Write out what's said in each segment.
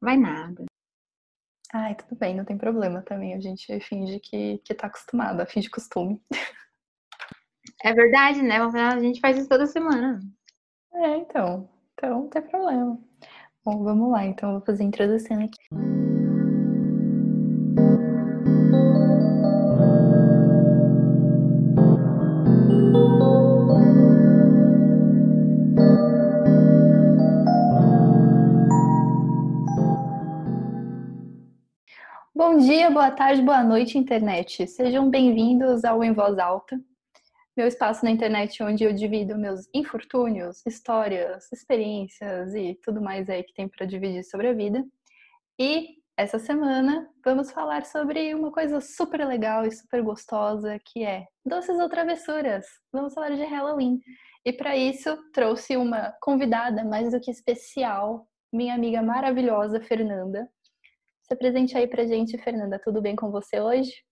Vai nada. Ai, tudo bem, não tem problema também. A gente finge que, que tá acostumada, finge costume. É verdade, né? A gente faz isso toda semana. É, então. Então, não tem problema. Bom, vamos lá. Então, eu vou fazer a introdução aqui. Bom dia, boa tarde, boa noite, internet. Sejam bem-vindos ao Em Voz Alta, meu espaço na internet onde eu divido meus infortúnios, histórias, experiências e tudo mais aí que tem para dividir sobre a vida. E essa semana vamos falar sobre uma coisa super legal e super gostosa que é doces ou travessuras. Vamos falar de Halloween. E para isso trouxe uma convidada mais do que especial, minha amiga maravilhosa Fernanda. Se apresente aí pra gente, Fernanda. Tudo bem com você hoje?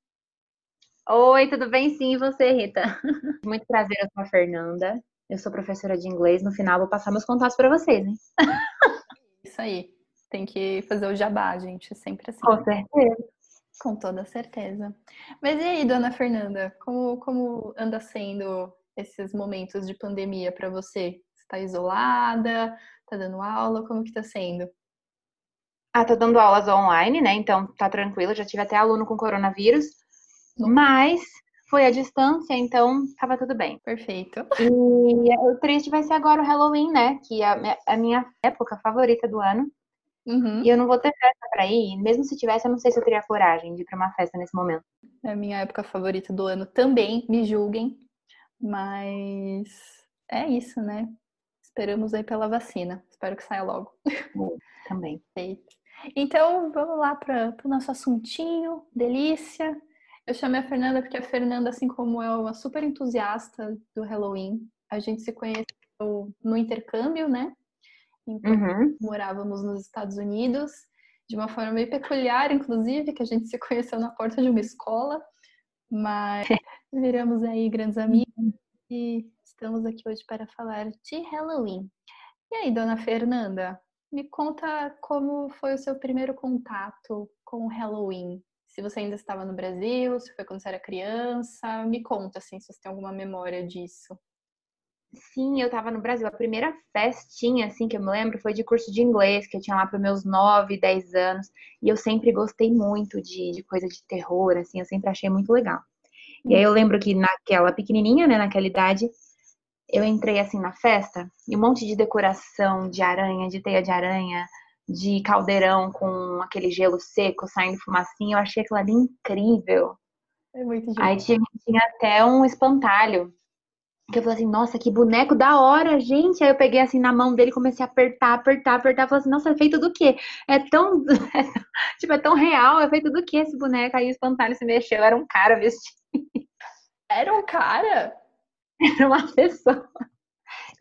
Oi, tudo bem? Sim, e você, Rita? Muito prazer, eu sou a Fernanda. Eu sou professora de inglês. No final, vou passar meus contatos para vocês, hein? Isso aí. Tem que fazer o jabá, gente. Sempre assim. Com certeza. Com toda certeza. Mas e aí, dona Fernanda? Como, como anda sendo esses momentos de pandemia para você? Está isolada? Está dando aula? Como que está sendo? Ah, tô dando aulas online, né? Então tá tranquilo. Já tive até aluno com coronavírus, mas foi à distância, então tava tudo bem. Perfeito. E o triste vai ser agora o Halloween, né? Que é a minha época favorita do ano. Uhum. E eu não vou ter festa pra ir. Mesmo se tivesse, eu não sei se eu teria coragem de ir pra uma festa nesse momento. É a minha época favorita do ano também, me julguem. Mas é isso, né? Esperamos aí pela vacina. Espero que saia logo. também. Perfeito. Então, vamos lá para o nosso assuntinho, delícia. Eu chamei a Fernanda porque a Fernanda, assim como eu, é uma super entusiasta do Halloween. A gente se conheceu no intercâmbio, né? Então, uhum. morávamos nos Estados Unidos, de uma forma meio peculiar, inclusive, que a gente se conheceu na porta de uma escola, mas viramos aí grandes amigos e estamos aqui hoje para falar de Halloween. E aí, dona Fernanda, me conta como foi o seu primeiro contato com o Halloween. Se você ainda estava no Brasil, se foi quando você era criança, me conta assim, se você tem alguma memória disso. Sim, eu estava no Brasil. A primeira festinha, assim, que eu me lembro foi de curso de inglês, que eu tinha lá para meus 9, 10 anos. E eu sempre gostei muito de, de coisa de terror, assim, eu sempre achei muito legal. E aí eu lembro que naquela pequenininha, né, naquela idade, eu entrei assim na festa e um monte de decoração de aranha, de teia de aranha, de caldeirão com aquele gelo seco saindo fumacinha. Eu achei aquilo ali incrível. É muito Aí tinha, tinha até um espantalho. Que eu falei assim, nossa, que boneco da hora, gente. Aí eu peguei assim na mão dele, comecei a apertar, apertar, apertar. Falei assim, nossa, é feito do quê? É tão. tipo, é tão real, é feito do quê esse boneco? Aí o espantalho se mexeu, era um cara vestido. Era um cara? Era uma pessoa.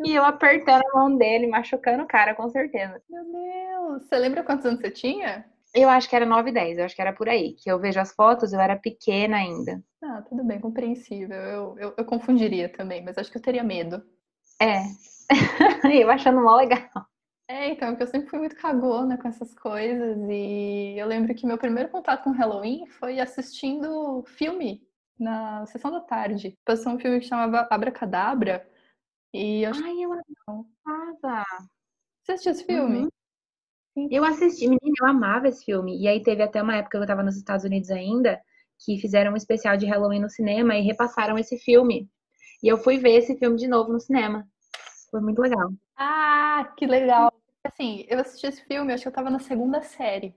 E eu apertando a mão dele, machucando o cara, com certeza. Meu Deus! Você lembra quantos anos você tinha? Eu acho que era 9, 10, eu acho que era por aí. Que eu vejo as fotos, eu era pequena ainda. Ah, tudo bem, compreensível. Eu, eu, eu confundiria também, mas acho que eu teria medo. É. eu achando mal legal. É, então, porque eu sempre fui muito cagona com essas coisas. E eu lembro que meu primeiro contato com Halloween foi assistindo filme na sessão da tarde. Passou um filme que chamava Abracadabra. E eu Ai, eu amava! Você assistiu esse filme? Uhum. Eu assisti, menina, eu amava esse filme. E aí teve até uma época que eu tava nos Estados Unidos ainda, que fizeram um especial de Halloween no cinema e repassaram esse filme. E eu fui ver esse filme de novo no cinema. Foi muito legal. Ah, que legal! Assim, eu assisti esse filme, acho que eu tava na segunda série.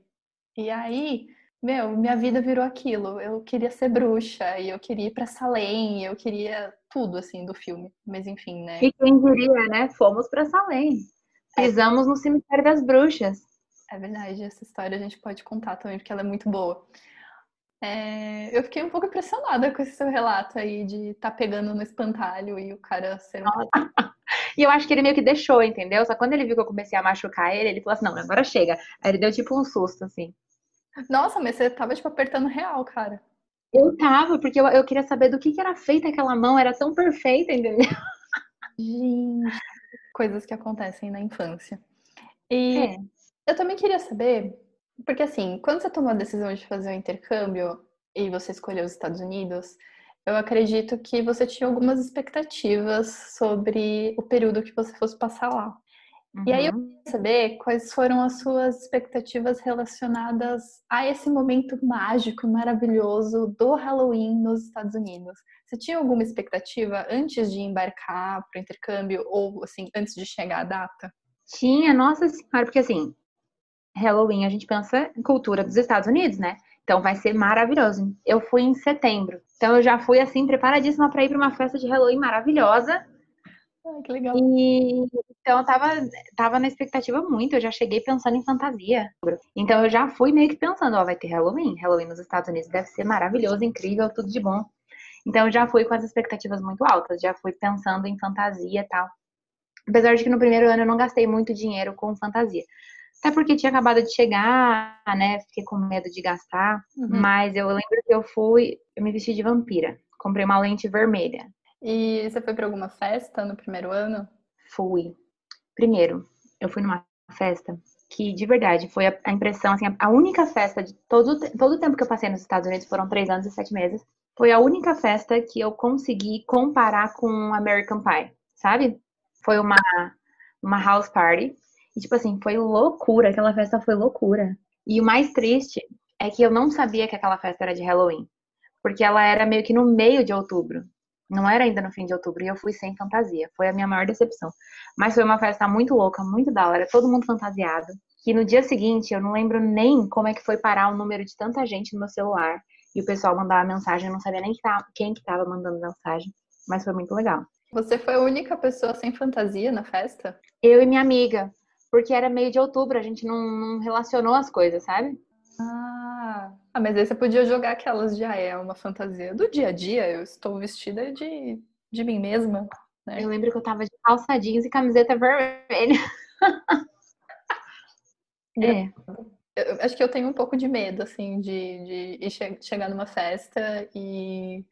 E aí, meu, minha vida virou aquilo. Eu queria ser bruxa, e eu queria ir pra Salem, eu queria tudo, assim, do filme. Mas enfim, né? E quem diria, né? Fomos pra Salem. É. Pisamos é. no cemitério das bruxas. É verdade, essa história a gente pode contar também, porque ela é muito boa. É, eu fiquei um pouco impressionada com esse seu relato aí de estar tá pegando no espantalho e o cara ser um... E eu acho que ele meio que deixou, entendeu? Só quando ele viu que eu comecei a machucar ele, ele falou assim, não, agora chega. Aí ele deu tipo um susto, assim. Nossa, mas você tava, tipo, apertando real, cara. Eu tava, porque eu, eu queria saber do que, que era feita aquela mão, era tão perfeita, entendeu? Gente, coisas que acontecem na infância. E é. Eu também queria saber, porque assim, quando você tomou a decisão de fazer o intercâmbio e você escolheu os Estados Unidos, eu acredito que você tinha algumas expectativas sobre o período que você fosse passar lá. Uhum. E aí eu uhum. queria saber quais foram as suas expectativas relacionadas a esse momento mágico e maravilhoso do Halloween nos Estados Unidos. Você tinha alguma expectativa antes de embarcar para o intercâmbio ou assim antes de chegar a data? Tinha, nossa senhora, porque assim, Halloween a gente pensa em cultura dos Estados Unidos, né? Então vai ser maravilhoso. Eu fui em setembro, então eu já fui assim preparadíssima para ir para uma festa de Halloween maravilhosa Ai, que legal. E então eu tava, tava na expectativa muito, eu já cheguei pensando em fantasia. Então eu já fui meio que pensando, ó, vai ter Halloween, Halloween nos Estados Unidos deve ser maravilhoso, incrível, tudo de bom. Então eu já fui com as expectativas muito altas, já fui pensando em fantasia e tal. Apesar de que no primeiro ano eu não gastei muito dinheiro com fantasia. Até porque tinha acabado de chegar, né? Fiquei com medo de gastar. Uhum. Mas eu lembro que eu fui, eu me vesti de vampira. Comprei uma lente vermelha. E você foi para alguma festa no primeiro ano? Fui. Primeiro, eu fui numa festa que, de verdade, foi a, impressão, assim, a única festa de todo, todo o tempo que eu passei nos Estados Unidos, foram três anos e sete meses, foi a única festa que eu consegui comparar com American Pie, sabe? Foi uma, uma house party. E, tipo assim, foi loucura. Aquela festa foi loucura. E o mais triste é que eu não sabia que aquela festa era de Halloween. Porque ela era meio que no meio de outubro. Não era ainda no fim de outubro e eu fui sem fantasia. Foi a minha maior decepção. Mas foi uma festa muito louca, muito da hora, todo mundo fantasiado. Que no dia seguinte eu não lembro nem como é que foi parar o número de tanta gente no meu celular. E o pessoal mandava mensagem, eu não sabia nem quem que tava mandando mensagem. Mas foi muito legal. Você foi a única pessoa sem fantasia na festa? Eu e minha amiga. Porque era meio de outubro, a gente não, não relacionou as coisas, sabe? Ah, ah, mas aí você podia jogar aquelas de, ah, é uma fantasia do dia a dia, eu estou vestida de, de mim mesma. Né? Eu lembro que eu tava de calça jeans e camiseta vermelha. é. Eu, acho que eu tenho um pouco de medo, assim, de, de che chegar numa festa e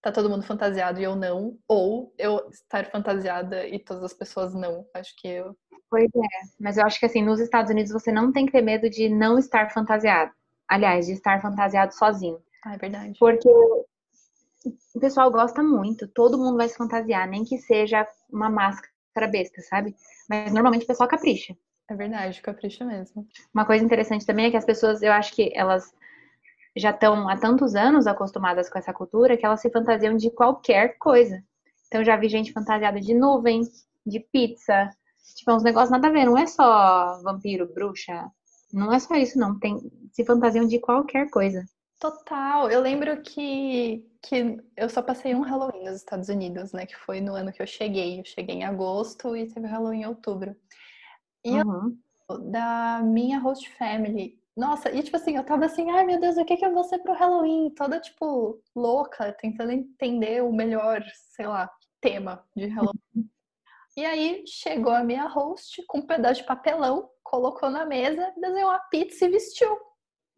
tá todo mundo fantasiado e eu não, ou eu estar fantasiada e todas as pessoas não. Acho que eu Pois é, mas eu acho que assim, nos Estados Unidos você não tem que ter medo de não estar fantasiado. Aliás, de estar fantasiado sozinho. Ah, é verdade. Porque o pessoal gosta muito, todo mundo vai se fantasiar, nem que seja uma máscara besta, sabe? Mas normalmente o pessoal capricha. É verdade, capricha mesmo. Uma coisa interessante também é que as pessoas, eu acho que elas já estão há tantos anos acostumadas com essa cultura que elas se fantasiam de qualquer coisa. Então já vi gente fantasiada de nuvem, de pizza, Tipo, é uns negócios nada a ver, não é só vampiro, bruxa. Não é só isso, não. Tem, se fantasiam de qualquer coisa. Total. Eu lembro que, que eu só passei um Halloween nos Estados Unidos, né? Que foi no ano que eu cheguei. Eu cheguei em agosto e teve Halloween em outubro. E uhum. eu, da minha host family, nossa, e tipo assim, eu tava assim, ai meu Deus, o que que eu vou ser pro Halloween? Toda, tipo, louca, tentando entender o melhor, sei lá, tema de Halloween. E aí chegou a minha host com um pedaço de papelão, colocou na mesa, desenhou uma pizza e vestiu.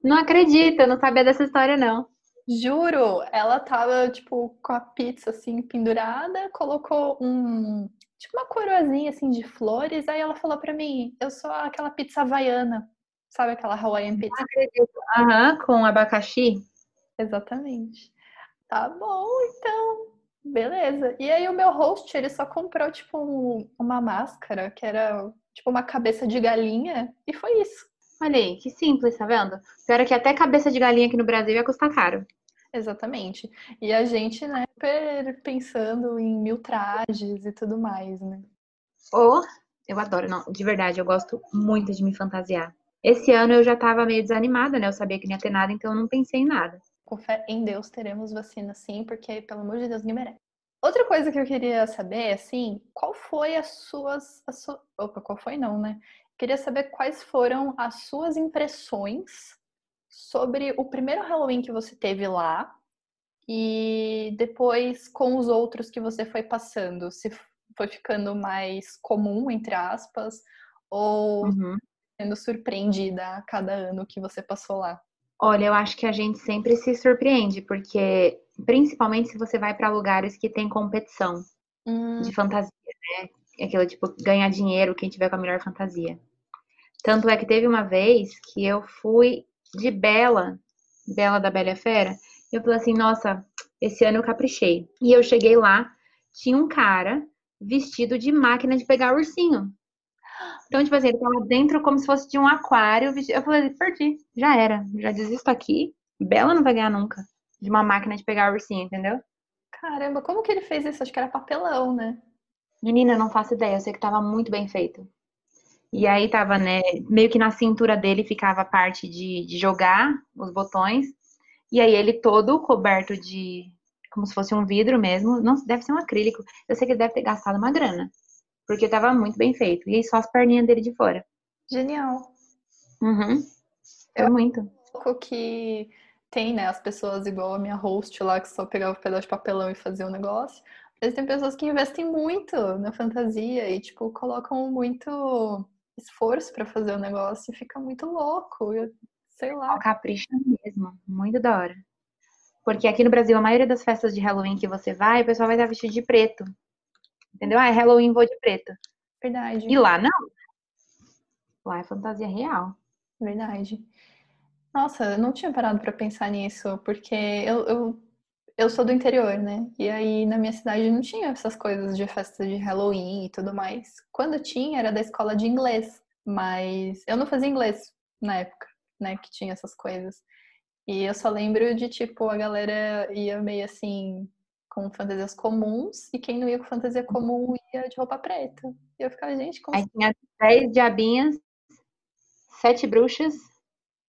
Não acredito, eu não sabia dessa história, não. Juro, ela tava, tipo, com a pizza, assim, pendurada, colocou um... Tipo, uma coroazinha, assim, de flores. Aí ela falou pra mim, eu sou aquela pizza havaiana. Sabe aquela Hawaiian pizza? Aham, com abacaxi. Exatamente. Tá bom, então. Beleza. E aí o meu host, ele só comprou, tipo, um, uma máscara, que era, tipo, uma cabeça de galinha, e foi isso. Olha aí, que simples, tá vendo? Pior é que até cabeça de galinha aqui no Brasil ia custar caro. Exatamente. E a gente, né, pensando em mil trajes e tudo mais, né? Oh, eu adoro, não, de verdade, eu gosto muito de me fantasiar. Esse ano eu já tava meio desanimada, né? Eu sabia que não ia ter nada, então eu não pensei em nada com fé em Deus, teremos vacina sim, porque, pelo amor de Deus, ninguém merece. Outra coisa que eu queria saber, assim, qual foi as suas. A su... Opa, qual foi não, né? Queria saber quais foram as suas impressões sobre o primeiro Halloween que você teve lá e depois com os outros que você foi passando. Se foi ficando mais comum, entre aspas, ou uhum. sendo surpreendida a cada ano que você passou lá. Olha, eu acho que a gente sempre se surpreende, porque principalmente se você vai para lugares que tem competição hum. de fantasia, né? Aquilo tipo ganhar dinheiro quem tiver com a melhor fantasia. Tanto é que teve uma vez que eu fui de Bela, Bela da Bela Fera. E eu falei assim, nossa, esse ano eu caprichei. E eu cheguei lá, tinha um cara vestido de máquina de pegar ursinho. Então, tipo assim, ele tava dentro como se fosse de um aquário. Eu falei, perdi, já era, já desisto aqui. Bela não vai ganhar nunca de uma máquina de pegar ursinho, entendeu? Caramba, como que ele fez isso? Acho que era papelão, né? Menina, não faço ideia, eu sei que tava muito bem feito. E aí tava, né, meio que na cintura dele ficava a parte de, de jogar os botões. E aí ele todo coberto de, como se fosse um vidro mesmo. Não, deve ser um acrílico. Eu sei que ele deve ter gastado uma grana. Porque tava muito bem feito. E só as perninhas dele de fora. Genial. Uhum. Foi Eu- muito. pouco que tem, né, as pessoas igual a minha host lá, que só pegava um pedaço de papelão e fazia o negócio. Mas tem pessoas que investem muito na fantasia e, tipo, colocam muito esforço pra fazer o negócio e fica muito louco. Eu, sei lá. Capricha mesmo. Muito da hora. Porque aqui no Brasil, a maioria das festas de Halloween que você vai, o pessoal vai estar vestido de preto. Entendeu? Ah, é Halloween, vou de preto. Verdade. E lá não. Lá é fantasia real. Verdade. Nossa, eu não tinha parado pra pensar nisso, porque eu, eu, eu sou do interior, né? E aí na minha cidade não tinha essas coisas de festa de Halloween e tudo mais. Quando tinha, era da escola de inglês, mas eu não fazia inglês na época, né? Que tinha essas coisas. E eu só lembro de, tipo, a galera ia meio assim, com fantasias comuns, e quem não ia com fantasia comum ia de roupa preta. E eu ficava, gente, como Aí tinha 10 diabinhas, 7 bruxas,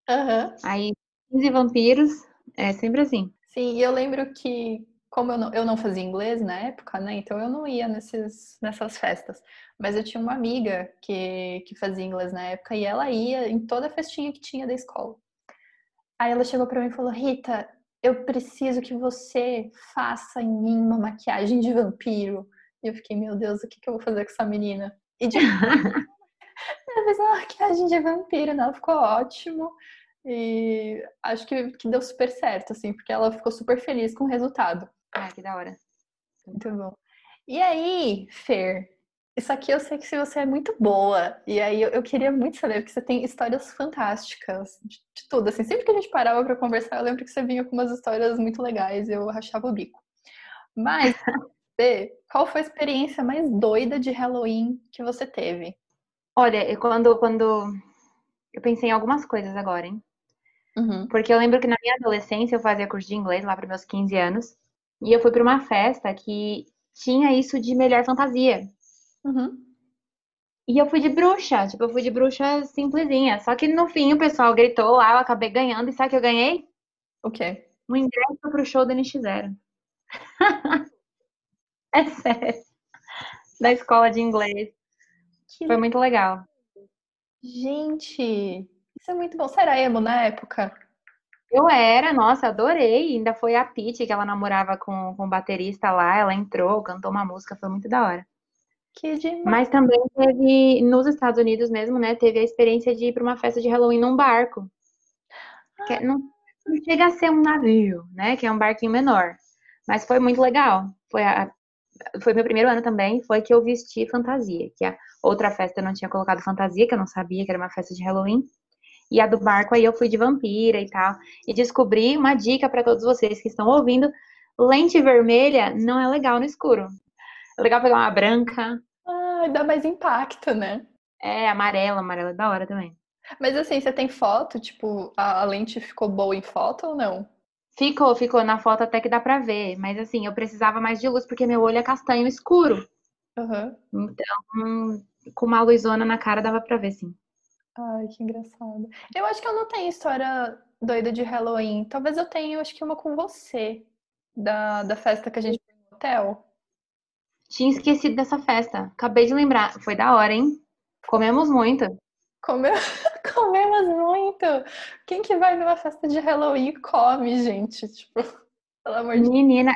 Aham. aí 15 vampiros. É sempre assim. Sim, e eu lembro que, como eu não, eu não fazia inglês na época, né? Então eu não ia nesses, nessas festas. Mas eu tinha uma amiga que, que fazia inglês na época e ela ia em toda festinha que tinha da escola. Aí ela chegou pra mim e falou: Rita, eu preciso que você faça em mim uma maquiagem de vampiro. E eu fiquei, meu Deus, o que, que eu vou fazer com essa menina? E de ela fez uma maquiagem de vampiro, né? Ela ficou ótimo. E acho que, que deu super certo, assim, porque ela ficou super feliz com o resultado. Ah, que da hora. Muito bom. E aí, Fer, isso aqui eu sei que se você é muito boa. E aí eu, eu queria muito saber, porque você tem histórias fantásticas de, de tudo. Assim, sempre que a gente parava pra conversar, eu lembro que você vinha com umas histórias muito legais e eu rachava o bico. Mas, qual foi a experiência mais doida de Halloween que você teve? Olha, quando, quando. Eu pensei em algumas coisas agora, hein? Uhum. Porque eu lembro que na minha adolescência eu fazia curso de inglês lá para meus 15 anos. E eu fui para uma festa que tinha isso de melhor fantasia. Uhum. E eu fui de bruxa, tipo, eu fui de bruxa simplesinha. Só que no fim o pessoal gritou lá, eu acabei ganhando. E sabe o que eu ganhei? O quê? Um ingresso pro show da NX0. É sério. Da escola de inglês. Que Foi muito legal. Gente, isso é muito bom. Você era emo na época? Eu era, nossa, adorei. Ainda foi a Pitty, que ela namorava com, com o baterista lá. Ela entrou, cantou uma música, foi muito da hora. Que demais. Mas também teve, nos Estados Unidos mesmo, né? Teve a experiência de ir para uma festa de Halloween num barco. Que é- não, não chega a ser um navio, né? Que é um barquinho menor. Mas foi muito legal. Foi, a, foi meu primeiro ano também, foi que eu vesti fantasia. Que a outra festa eu não tinha colocado fantasia, que eu não sabia que era uma festa de Halloween. E a do barco aí eu fui de vampira e tal. E descobri uma dica para todos vocês que estão ouvindo: lente vermelha não é legal no escuro. É legal pegar uma branca, Ah, dá mais impacto, né? é amarela, amarela é da hora também. Mas assim, você tem foto? Tipo, a, a lente ficou boa em foto ou não? Ficou, ficou na foto até que dá pra ver, mas assim, eu precisava mais de luz porque meu olho é castanho escuro. Aham. Então, com uma luzona na cara dava pra ver, sim. Ai, que engraçado. Eu acho que eu não tenho história doida de Halloween. Talvez eu tenha, eu acho que uma com você. Da, da festa que a gente foi no hotel. Tinha esquecido dessa festa. Acabei de lembrar. Foi da hora, hein? Comemos muito. Come... Comemos muito. Quem que vai numa festa de Halloween e come, gente? Tipo, pelo amor de Deus. Menina.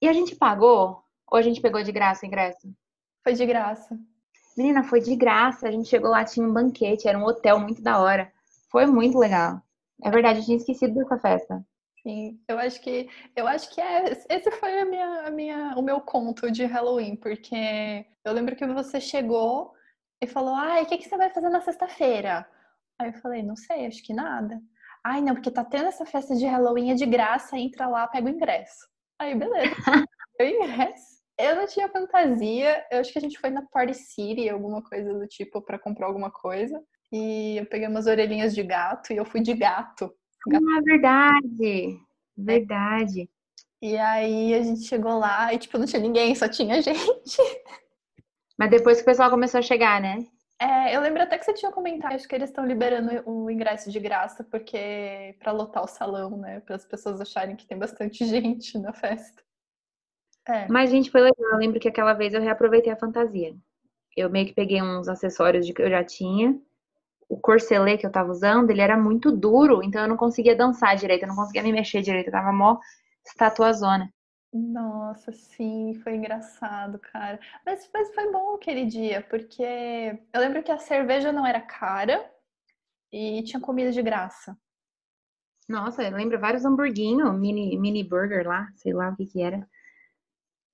E a gente pagou? Ou a gente pegou de graça o ingresso? Foi de graça. Menina, foi de graça. A gente chegou lá, tinha um banquete, era um hotel muito da hora. Foi muito legal. É verdade, eu tinha esquecido dessa festa. Sim, eu acho que eu acho que é, esse foi a minha, a minha, o meu conto de Halloween, porque eu lembro que você chegou e falou: "Ai, o que que você vai fazer na sexta-feira?" Aí eu falei, não sei, acho que nada. Ai, não, porque tá tendo essa festa de Halloween, é de graça, entra lá, pega o ingresso. Aí, beleza. o ingresso. Eu não tinha fantasia, eu acho que a gente foi na Party City, alguma coisa do tipo, para comprar alguma coisa. E eu peguei umas orelhinhas de gato e eu fui de gato. Ah, verdade! Verdade. E aí a gente chegou lá e, tipo, não tinha ninguém, só tinha gente. Mas depois que o pessoal começou a chegar, né? É, eu lembro até que você tinha comentado, acho que eles estão liberando o ingresso de graça, porque para lotar o salão, né? Para as pessoas acharem que tem bastante gente na festa. É. Mas, gente, foi legal. Eu lembro que aquela vez eu reaproveitei a fantasia. Eu meio que peguei uns acessórios de que eu já tinha. O corcelê que eu tava usando, ele era muito duro, então eu não conseguia dançar direito, eu não conseguia me mexer direito, eu tava mó estatuazona. Nossa, sim, foi engraçado, cara. Mas, mas foi bom aquele dia, porque eu lembro que a cerveja não era cara e tinha comida de graça. Nossa, eu lembro vários hamburguinhos, mini, mini burger lá, sei lá o que que era.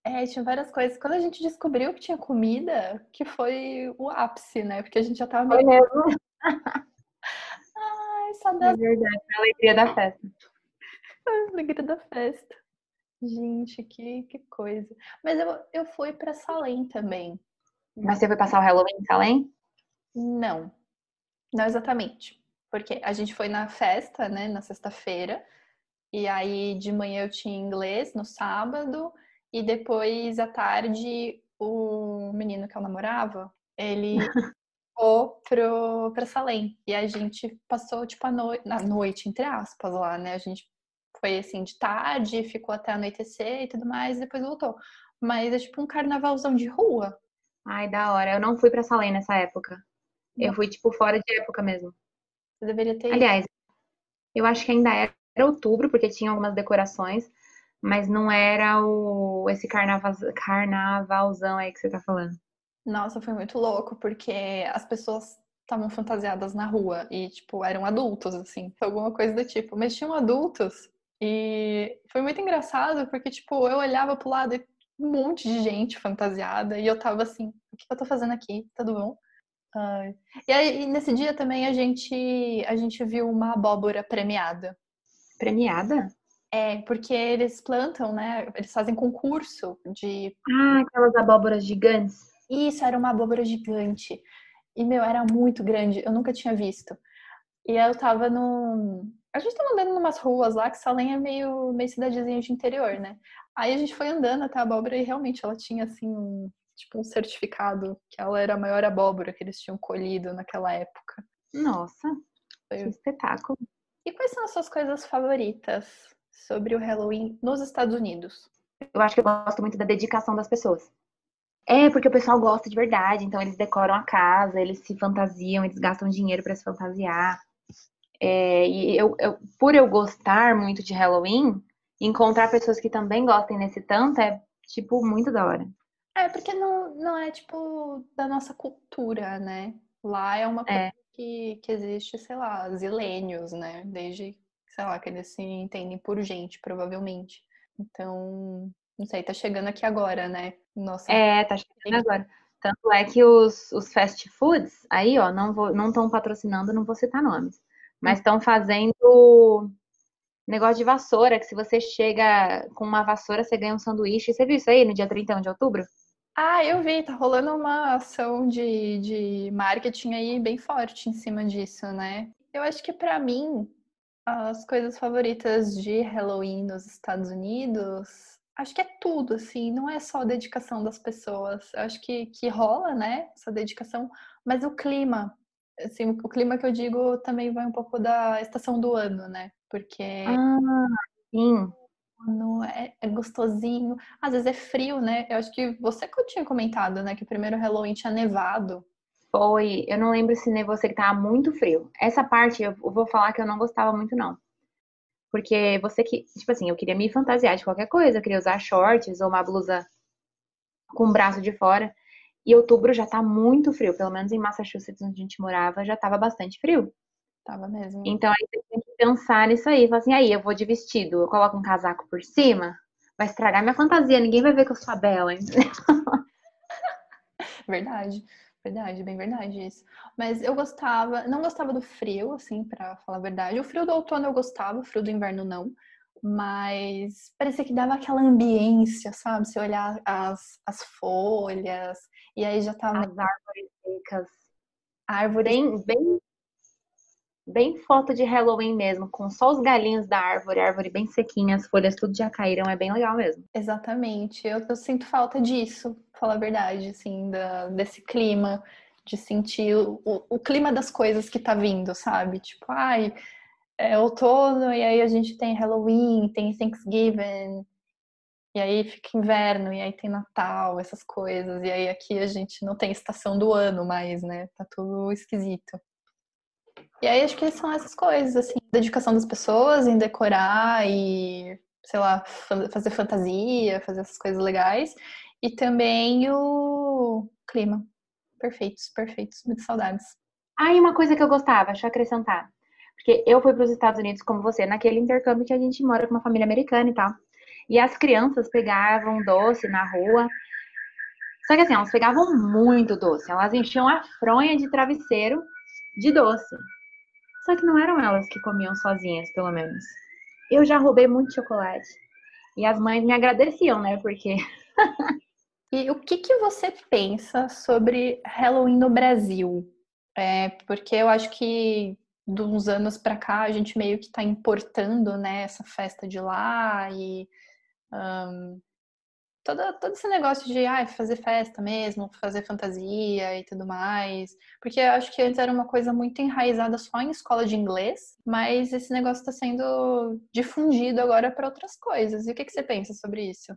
É, tinha várias coisas. Quando a gente descobriu que tinha comida, que foi o ápice, né? Porque a gente já tava meio... Ai, saudade. É verdade, a alegria da festa. A alegria da festa. Gente, que, que coisa. Mas eu, eu fui para Salem também. Mas você foi passar o Halloween em Salem? Não, não exatamente. Porque a gente foi na festa, né, na sexta-feira. E aí de manhã eu tinha inglês no sábado. E depois à tarde o menino que eu namorava, ele foi pro, pra Salem. E a gente passou, tipo, a noite, na noite, entre aspas, lá, né? A gente foi assim de tarde, ficou até anoitecer e tudo mais, e depois voltou. Mas é tipo um carnavalzão de rua. Ai, da hora. Eu não fui pra Salem nessa época. Não. Eu fui, tipo, fora de época mesmo. Você deveria ter Aliás, eu acho que ainda era, era outubro, porque tinha algumas decorações, mas não era o esse carnaval, carnavalzão aí que você tá falando. Nossa, foi muito louco, porque as pessoas estavam fantasiadas na rua e, tipo, eram adultos, assim, alguma coisa do tipo. Mas tinham adultos e foi muito engraçado porque, tipo, eu olhava pro lado e um monte de gente fantasiada e eu tava assim, o que eu tô fazendo aqui? Tudo bom? E aí, nesse dia também a gente, a gente viu uma abóbora premiada. Premiada? É, porque eles plantam, né? Eles fazem concurso de. Ah, aquelas abóboras gigantes. Isso, era uma abóbora gigante. E, meu, era muito grande. Eu nunca tinha visto. E eu tava no, a gente tava andando em umas ruas lá, que Salem é meio, meio cidadezinha de interior, né? Aí a gente foi andando até a abóbora e realmente ela tinha, assim, um, tipo um certificado que ela era a maior abóbora que eles tinham colhido naquela época. Nossa, foi... que espetáculo. E quais são as suas coisas favoritas sobre o Halloween nos Estados Unidos? Eu acho que eu gosto muito da dedicação das pessoas. É, porque o pessoal gosta de verdade, então eles decoram a casa, eles se fantasiam, eles gastam dinheiro para se fantasiar. É, e eu, eu, por eu gostar muito de Halloween, encontrar pessoas que também gostem nesse tanto é, tipo, muito da hora. É, porque não, não é, tipo, da nossa cultura, né? Lá é uma coisa é. que, que existe, sei lá, zilênios, né? Desde, sei lá, que eles se entendem por gente, provavelmente. Então, não sei, tá chegando aqui agora, né? Nossa. É, tá chegando agora. Tanto é que os, os fast foods, aí, ó, não vou, não estão patrocinando, não vou citar nomes mas estão fazendo negócio de vassoura, que se você chega com uma vassoura, você ganha um sanduíche. Você viu isso aí no dia 31 de outubro? Ah, eu vi, tá rolando uma ação de, de marketing aí bem forte em cima disso, né? Eu acho que para mim, as coisas favoritas de Halloween nos Estados Unidos, acho que é tudo, assim, não é só a dedicação das pessoas. Eu acho que, que rola, né, essa dedicação, mas o clima assim, o clima que eu digo também vai um pouco da estação do ano, né? Porque ah, sim. É, é gostosinho, às vezes é frio, né? Eu acho que você que eu tinha comentado, né? Que o primeiro Halloween tinha nevado. Foi, eu não lembro se nevou, você que tava muito frio. Essa parte eu vou falar que eu não gostava muito, não. Porque você que, tipo assim, eu queria me fantasiar de qualquer coisa, eu queria usar shorts ou uma blusa com o braço de fora. E outubro já tá muito frio, pelo menos em Massachusetts, onde a gente morava, já tava bastante frio. Tava mesmo. Então aí você tem que pensar nisso aí. Falar assim, aí, eu vou de vestido, eu coloco um casaco por cima, vai estragar minha fantasia, ninguém vai ver que eu sou a Bela, Verdade. Verdade, bem verdade isso. Mas eu gostava, não gostava do frio, assim, para falar a verdade. O frio do outono eu gostava, o frio do inverno não. Mas parecia que dava aquela ambiência, sabe? Você olhar as, as folhas, e aí já tava. As árvores secas. Árvores. Bem, bem, bem foto de Halloween mesmo, com só os galinhos da árvore, árvore bem sequinha, as folhas tudo já caíram, é bem legal mesmo. Exatamente. Eu, eu sinto falta disso, falar a verdade, assim, da, desse clima, de sentir o, o, clima das coisas que tá vindo, sabe? Tipo, ai, é outono e aí a gente tem Halloween, tem Thanksgiving, e aí fica inverno, e aí tem Natal, essas coisas. E aí aqui a gente não tem estação do ano mais, né? Tá tudo esquisito. E aí acho que são essas coisas, assim, dedicação das pessoas em decorar e, sei lá, fazer fantasia, fazer essas coisas legais. E também o clima. Perfeitos, perfeitos. Muitas saudades. Ah, e uma coisa que eu gostava, deixa eu acrescentar. Porque eu fui para os Estados Unidos como você, naquele intercâmbio que a gente mora com uma família americana e tal. E as crianças pegavam doce na rua. Só que assim, elas pegavam muito doce. Elas enchiam a fronha de travesseiro de doce. Só que não eram elas que comiam sozinhas, pelo menos. Eu já roubei muito chocolate. E as mães me agradeciam, né? Porque. e o que, que você pensa sobre Halloween no Brasil? É, porque eu acho que de uns anos para cá a gente meio que está importando né, essa festa de lá e um, todo, todo esse negócio de ah, fazer festa mesmo, fazer fantasia e tudo mais. Porque eu acho que antes era uma coisa muito enraizada só em escola de inglês, mas esse negócio está sendo difundido agora para outras coisas. E o que, que você pensa sobre isso?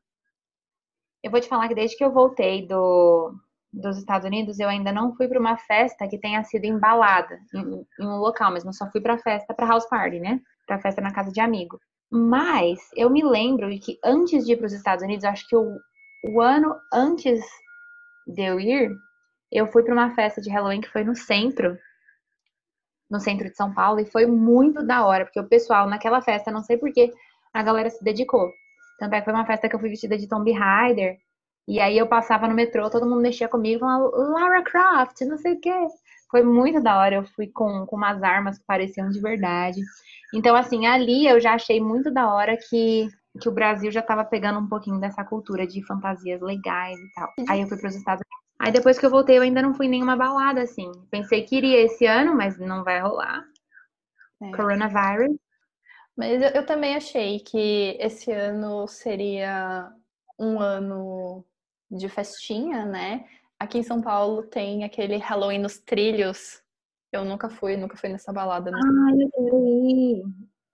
Eu vou te falar que desde que eu voltei do, dos Estados Unidos, eu ainda não fui para uma festa que tenha sido embalada em, em um local mesmo. Eu só fui para festa, para house party, né? Para festa na casa de amigo. Mas eu me lembro que antes de ir para os Estados Unidos, acho que o, ano antes de eu ir, eu fui para uma festa de Halloween que foi no centro, no centro de São Paulo, e foi muito da hora, porque o pessoal naquela festa, não sei porquê, a galera se dedicou. Tanto é que foi uma festa que eu fui vestida de Tomb Raider, e aí eu passava no metrô, todo mundo mexia comigo, falava, Lara Croft, não sei o quê. Foi muito da hora, eu fui com, com umas armas que pareciam de verdade. Então, assim, ali eu já achei muito da hora que, que o Brasil já estava pegando um pouquinho dessa cultura de fantasias legais e tal. Aí eu fui para os Estados Unidos. Aí depois que eu voltei, eu ainda não fui em nenhuma balada, assim. Pensei que iria esse ano, mas não vai rolar. É. Coronavirus. Mas eu, eu também achei que esse ano seria um ano de festinha, né? Aqui em São Paulo tem aquele Halloween nos trilhos, eu nunca fui, nunca fui nessa balada. Não. Ai, eu quero.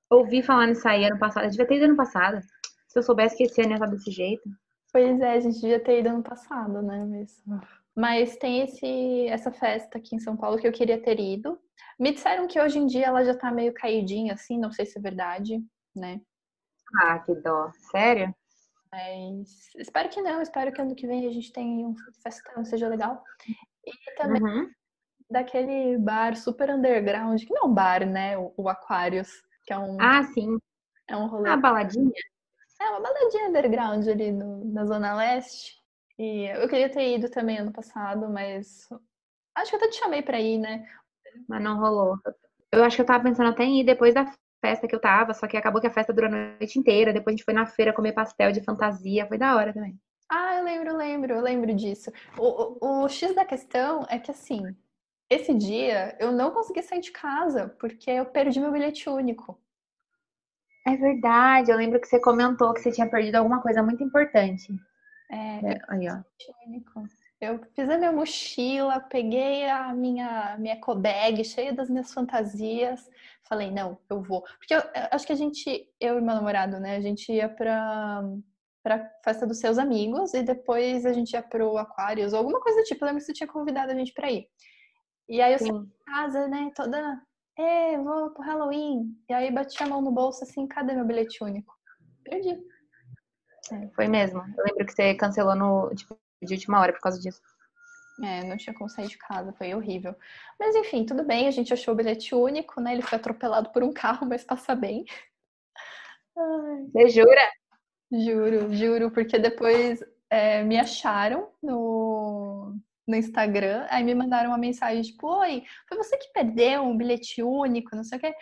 Ouvi falar nisso aí ano passado. Eu devia ter ido ano passado. Se eu soubesse que esse ano ia estar desse jeito. Pois é, a gente devia ter ido ano passado, né? Mas, mas tem esse, essa festa aqui em São Paulo que eu queria ter ido. Me disseram que hoje em dia ela já tá meio caidinha, assim, não sei se é verdade, né? Ah, que dó. Sério? Mas espero que não, espero que ano que vem a gente tenha um festão, seja legal. E também uhum daquele bar super underground, que não é um bar, né? O, o Aquarius, que é um. Ah, sim. É um rolê. Uma baladinha? É, uma baladinha underground ali no, na Zona Leste. E eu queria ter ido também ano passado, mas acho que eu até te chamei pra ir, né? Mas não rolou. Eu acho que eu tava pensando até em ir depois da festa que eu tava, só que acabou que a festa durou a noite inteira. Depois a gente foi na feira comer pastel de fantasia, foi da hora também. Ah, eu lembro, eu lembro, eu lembro disso. O, o, o X da questão é que assim, esse dia eu não consegui sair de casa porque eu perdi meu bilhete único. É verdade, eu lembro que você comentou que você tinha perdido alguma coisa muito importante. É, é aí, ó. Único. Eu fiz a minha mochila, peguei a minha minha eco bag cheia das minhas fantasias. Falei, não, eu vou. Porque eu, eu acho que a gente, eu e meu namorado, né, a gente ia pra, pra festa dos seus amigos e depois a gente ia pro Aquarius ou alguma coisa do tipo. Eu lembro que você tinha convidado a gente pra ir. E aí eu saí de casa, né, toda, é, vou pro Halloween. E aí bati a mão no bolso assim, cadê meu bilhete único? Perdi. É, foi mesmo. Eu lembro que você cancelou no, tipo, de última hora por causa disso. É, não tinha como sair de casa, foi horrível. Mas enfim, tudo bem, a gente achou o bilhete único, né? Ele foi atropelado por um carro, mas passa bem. Ai. Você jura? Juro, juro, porque depois é, me acharam no, no Instagram, aí me mandaram uma mensagem tipo, oi, foi você que perdeu um bilhete único, não sei o quê.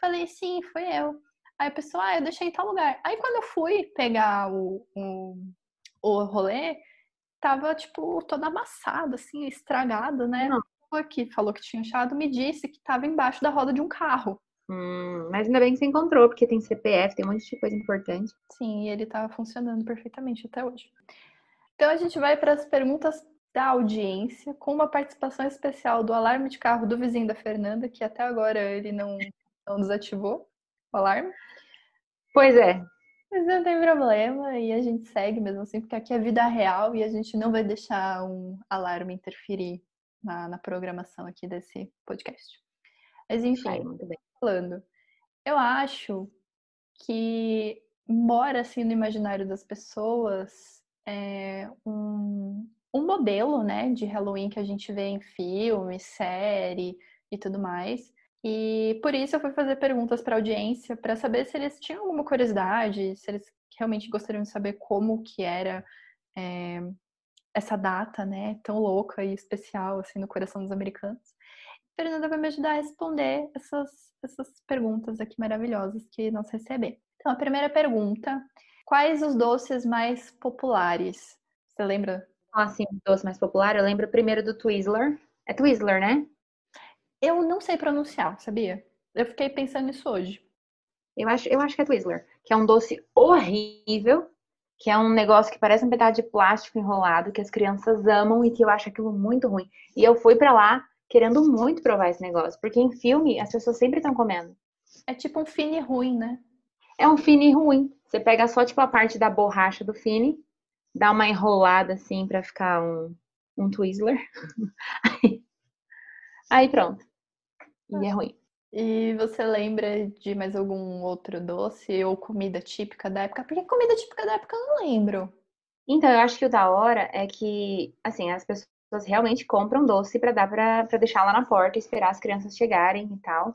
Falei, sim, foi eu. Aí a pessoa, ah, eu deixei em tal lugar. Aí quando eu fui pegar o, o, o rolê, tava, tipo, todo amassado, assim, estragado, né? Não. Que falou que tinha achado, me disse que tava embaixo da roda de um carro. Hum, mas ainda bem que você encontrou, porque tem CPF, tem um monte de coisa importante. Sim, e ele tava funcionando perfeitamente até hoje. Então a gente vai para as perguntas da audiência, com uma participação especial do alarme de carro do vizinho da Fernanda, que até agora ele não, não desativou o alarme. Pois é. Mas não tem problema, e a gente segue mesmo assim, porque aqui é vida real e a gente não vai deixar um alarme interferir na, na programação aqui desse podcast. Mas enfim, Ai, falando, eu acho que mora assim no imaginário das pessoas é, um, um modelo, né, de Halloween que a gente vê em filme, série e tudo mais. E por isso eu fui fazer perguntas para a audiência para saber se eles tinham alguma curiosidade, se eles realmente gostariam de saber como que era é, essa data, né, tão louca e especial assim no coração dos americanos. A Fernanda vai me ajudar a responder essas, essas perguntas aqui maravilhosas que nós recebemos. Então, a primeira pergunta: quais os doces mais populares? Você lembra assim, doce mais popular, eu lembro primeiro do Twizzler. É Twizzler, né? Eu não sei pronunciar, sabia? Eu fiquei pensando nisso hoje. Eu acho, eu acho que é Twizzler, que é um doce horrível, que é um negócio que parece um pedaço de plástico enrolado, que as crianças amam e que eu acho aquilo muito ruim. E eu fui para lá querendo muito provar esse negócio, porque em filme as pessoas sempre estão comendo. É tipo um fine ruim, né? É um fine ruim. Você pega só tipo a parte da borracha do fine dá uma enrolada assim para ficar um, um Twizzler. Aí pronto. E é ruim. E você lembra de mais algum outro doce ou comida típica da época? Porque comida típica da época eu não lembro. Então, eu acho que o da hora é que, assim, as pessoas realmente compram doce para dar para deixar lá na porta, esperar as crianças chegarem e tal.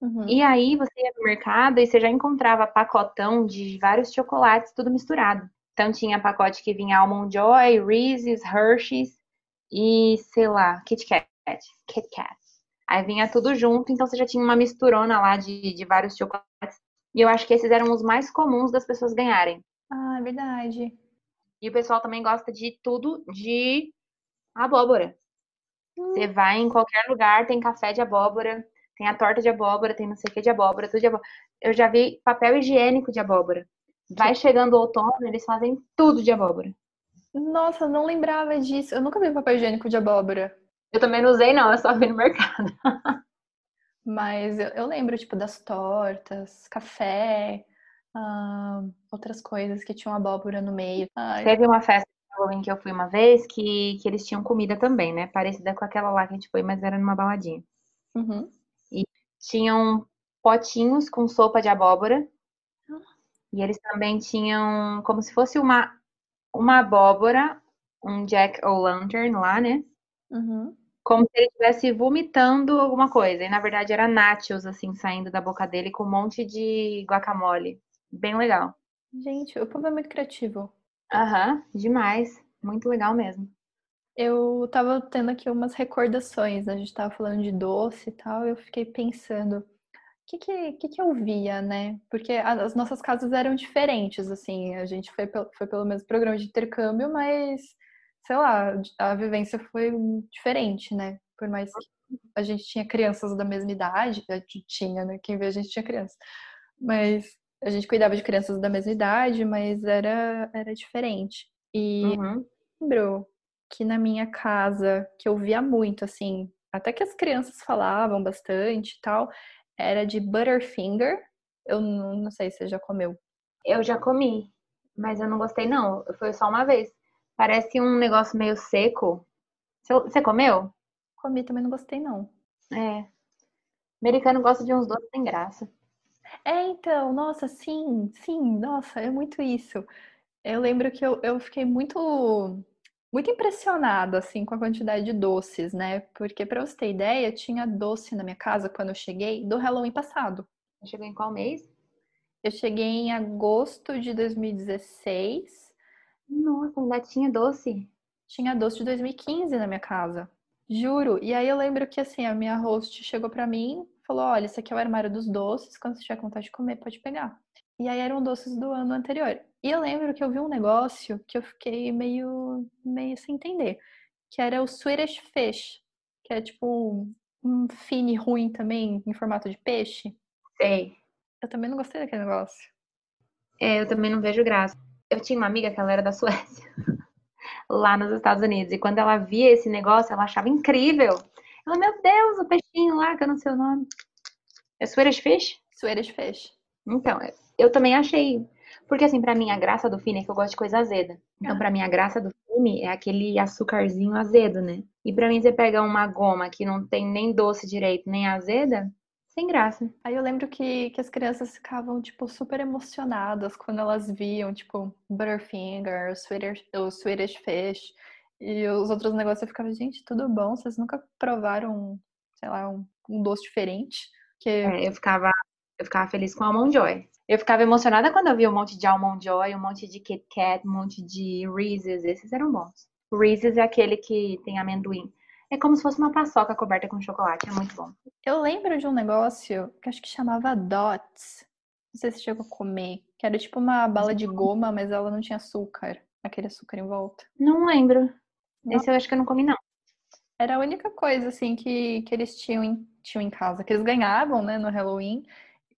Uhum. E aí você ia no mercado e você já encontrava pacotão de vários chocolates, tudo misturado. Então tinha pacote que vinha Almond Joy, Reese's, Hershey's e, sei lá, Kit Kat. Kit Kat. Aí vinha tudo junto, então você já tinha uma misturona lá de, de vários chocolates. E eu acho que esses eram os mais comuns das pessoas ganharem. Ah, é verdade. E o pessoal também gosta de tudo de abóbora. Hum. Você vai em qualquer lugar, tem café de abóbora, tem a torta de abóbora, tem não sei o que de abóbora, tudo de abóbora. Eu já vi papel higiênico de abóbora. Vai chegando o outono, eles fazem tudo de abóbora. Nossa, não lembrava disso. Eu nunca vi papel higiênico de abóbora. Eu também não usei, não, eu só vi no mercado. Mas eu, eu, lembro, tipo, das tortas, café, uh, outras coisas que tinham abóbora no meio. Ai. Teve uma festa Halloween que eu fui uma vez que, que eles tinham comida também, né? Parecida com aquela lá que a gente foi, mas era numa baladinha. Uhum. E tinham potinhos com sopa de abóbora e eles também tinham como se fosse uma, uma abóbora, um Jack o' Lantern lá, né? Uhum. Como se ele estivesse vomitando alguma coisa. E na verdade era nachos, assim, saindo da boca dele com um monte de guacamole. Bem legal. Gente, o povo é muito criativo. Aham, demais. Muito legal mesmo. Eu tava tendo aqui umas recordações, né? a gente tava falando de doce e tal, eu fiquei pensando que, que, que, que eu via, né? Porque as nossas casas eram diferentes, assim. A gente foi, foi pelo mesmo programa de intercâmbio, mas, sei lá, a vivência foi diferente, né? Por mais que a gente tinha crianças da mesma idade, a gente tinha, né? Quem vê a gente tinha criança. Mas a gente cuidava de crianças da mesma idade, mas era, era diferente. E uhum. lembro que na minha casa, que eu via muito, assim, até que as crianças falavam bastante e tal, era de Butterfinger. Eu não, não sei se você já comeu. Eu já comi, mas eu não gostei não. Foi só uma vez. Parece um negócio meio seco. Você comeu? Comi, também não gostei não. É. Americano gosta de uns doces sem graça. É, então, nossa, sim, sim, nossa, é muito isso. Eu lembro que eu, eu fiquei muito muito impressionada assim com a quantidade de doces, né? Porque para você ter ideia, tinha doce na minha casa quando eu cheguei do Halloween passado. Chegou em qual mês? Eu cheguei em agosto de 2016. Nossa, ainda tinha doce. tinha doce de 2015 na minha casa. Juro. E aí eu lembro que assim, a minha host chegou para mim, falou: "Olha, esse aqui é o armário dos doces, quando você tiver vontade de comer, pode pegar". E aí eram doces do ano anterior. E eu lembro que eu vi um negócio que eu fiquei meio meio sem entender, que era o Swedish Fish, que é tipo um fine ruim também, em formato de peixe. Sei. Eu também não gostei daquele negócio. É, eu também não vejo graça. Eu tinha uma amiga que ela era da Suécia, lá nos Estados Unidos, e quando ela via esse negócio, ela achava incrível. Ela, meu Deus, o peixinho lá, que eu não sei o nome. É Swedish Fish? Swedish Fish. Então, eu também achei. Porque, assim, pra mim, a graça do fine é que eu gosto de coisa azeda. Então, Ah. pra mim, a graça do fine é aquele açucarzinho azedo, né? E pra mim, você pega uma goma que não tem nem doce direito, nem azeda, sem graça. Aí eu lembro que, que as crianças ficavam, tipo, super emocionadas quando elas viam, tipo, Butterfinger, Swedish, o Swedish Fish e os outros negócios. Eu ficava, gente, tudo bom? Vocês nunca provaram, sei lá, um, um doce diferente? Que É, eu ficava, eu ficava feliz com Almond Joy. Eu ficava emocionada quando eu via um monte de Almond Joy, um monte de Kit Kat, um monte de Reese's. Esses eram bons. Reese's é aquele que tem amendoim. É como se fosse uma paçoca coberta com chocolate. É muito bom. eu lembro de um negócio que acho que chamava Dots. Não sei se chegou a comer. Que era tipo uma bala de goma, mas ela não tinha açúcar. Aquele açúcar em volta. Não lembro. Não. Esse eu acho que eu não comi, não. Era a única coisa, assim, que, que eles tinham em, tinham em casa. Que eles ganhavam, né, no Halloween.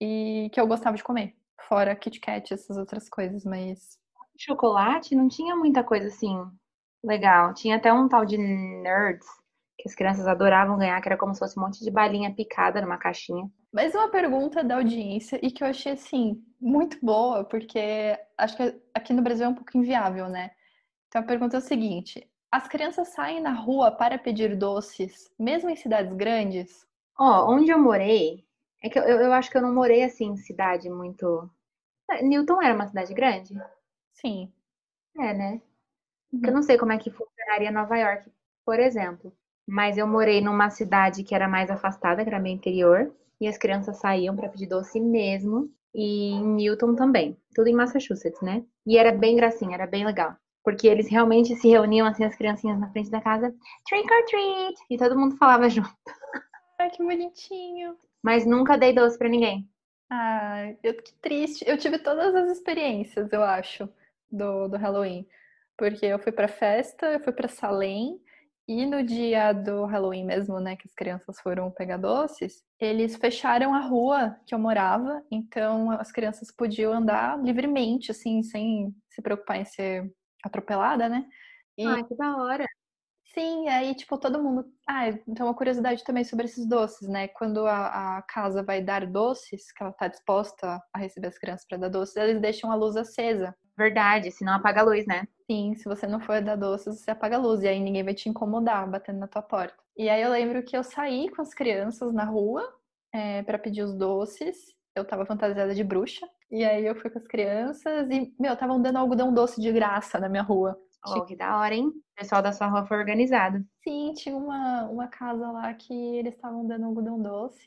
E que eu gostava de comer. Fora Kit Kat, essas outras coisas. Mas Chocolate não tinha muita coisa assim legal. Tinha até um tal de Nerds, que as crianças adoravam ganhar, que era como se fosse um monte de balinha picada numa caixinha. Mais uma pergunta da audiência e que eu achei assim muito boa, porque acho que aqui no Brasil é um pouco inviável, né? Então a pergunta é o seguinte: as crianças saem na rua para pedir doces, mesmo em cidades grandes? Ó, onde eu morei, é que eu, eu acho que eu não morei assim em cidade muito. É, Newton era uma cidade grande? Sim. É, né? Eu não sei como é que funcionaria Nova York, por exemplo. Mas eu morei numa cidade que era mais afastada, que era meio interior, e as crianças saíam para pedir doce mesmo. E em Newton também. Tudo em Massachusetts, né? E era bem gracinha, era bem legal. Porque eles realmente se reuniam assim, as criancinhas na frente da casa, trick or treat! E todo mundo falava junto. Ai, que bonitinho. Mas nunca dei doce pra ninguém. Ai, eu, que triste. Eu tive todas as experiências, eu acho, do, do Halloween. Porque eu fui pra festa, eu fui pra Salem, e no dia do Halloween mesmo, né, que as crianças foram pegar doces, eles fecharam a rua que eu morava, então as crianças podiam andar livremente, assim, sem se preocupar em ser atropelada, né? E Ai, que da hora. Sim, aí, tipo, todo mundo. Ah, então uma curiosidade também sobre esses doces, né? Quando a, a casa vai dar doces, que ela tá disposta a receber as crianças para dar doces, eles deixam a luz acesa. Verdade, senão apaga a luz, né? Sim, se você não for dar doces, você apaga a luz, e aí ninguém vai te incomodar batendo na tua porta. E aí eu lembro que eu saí com as crianças na rua é, para pedir os doces. Eu tava fantasiada de bruxa. E aí eu fui com as crianças e, meu, estavam dando algodão doce de graça na minha rua. Oh, que da hora, hein? O pessoal da sua rua foi organizado. Sim, tinha uma, uma casa lá que eles estavam dando algodão doce.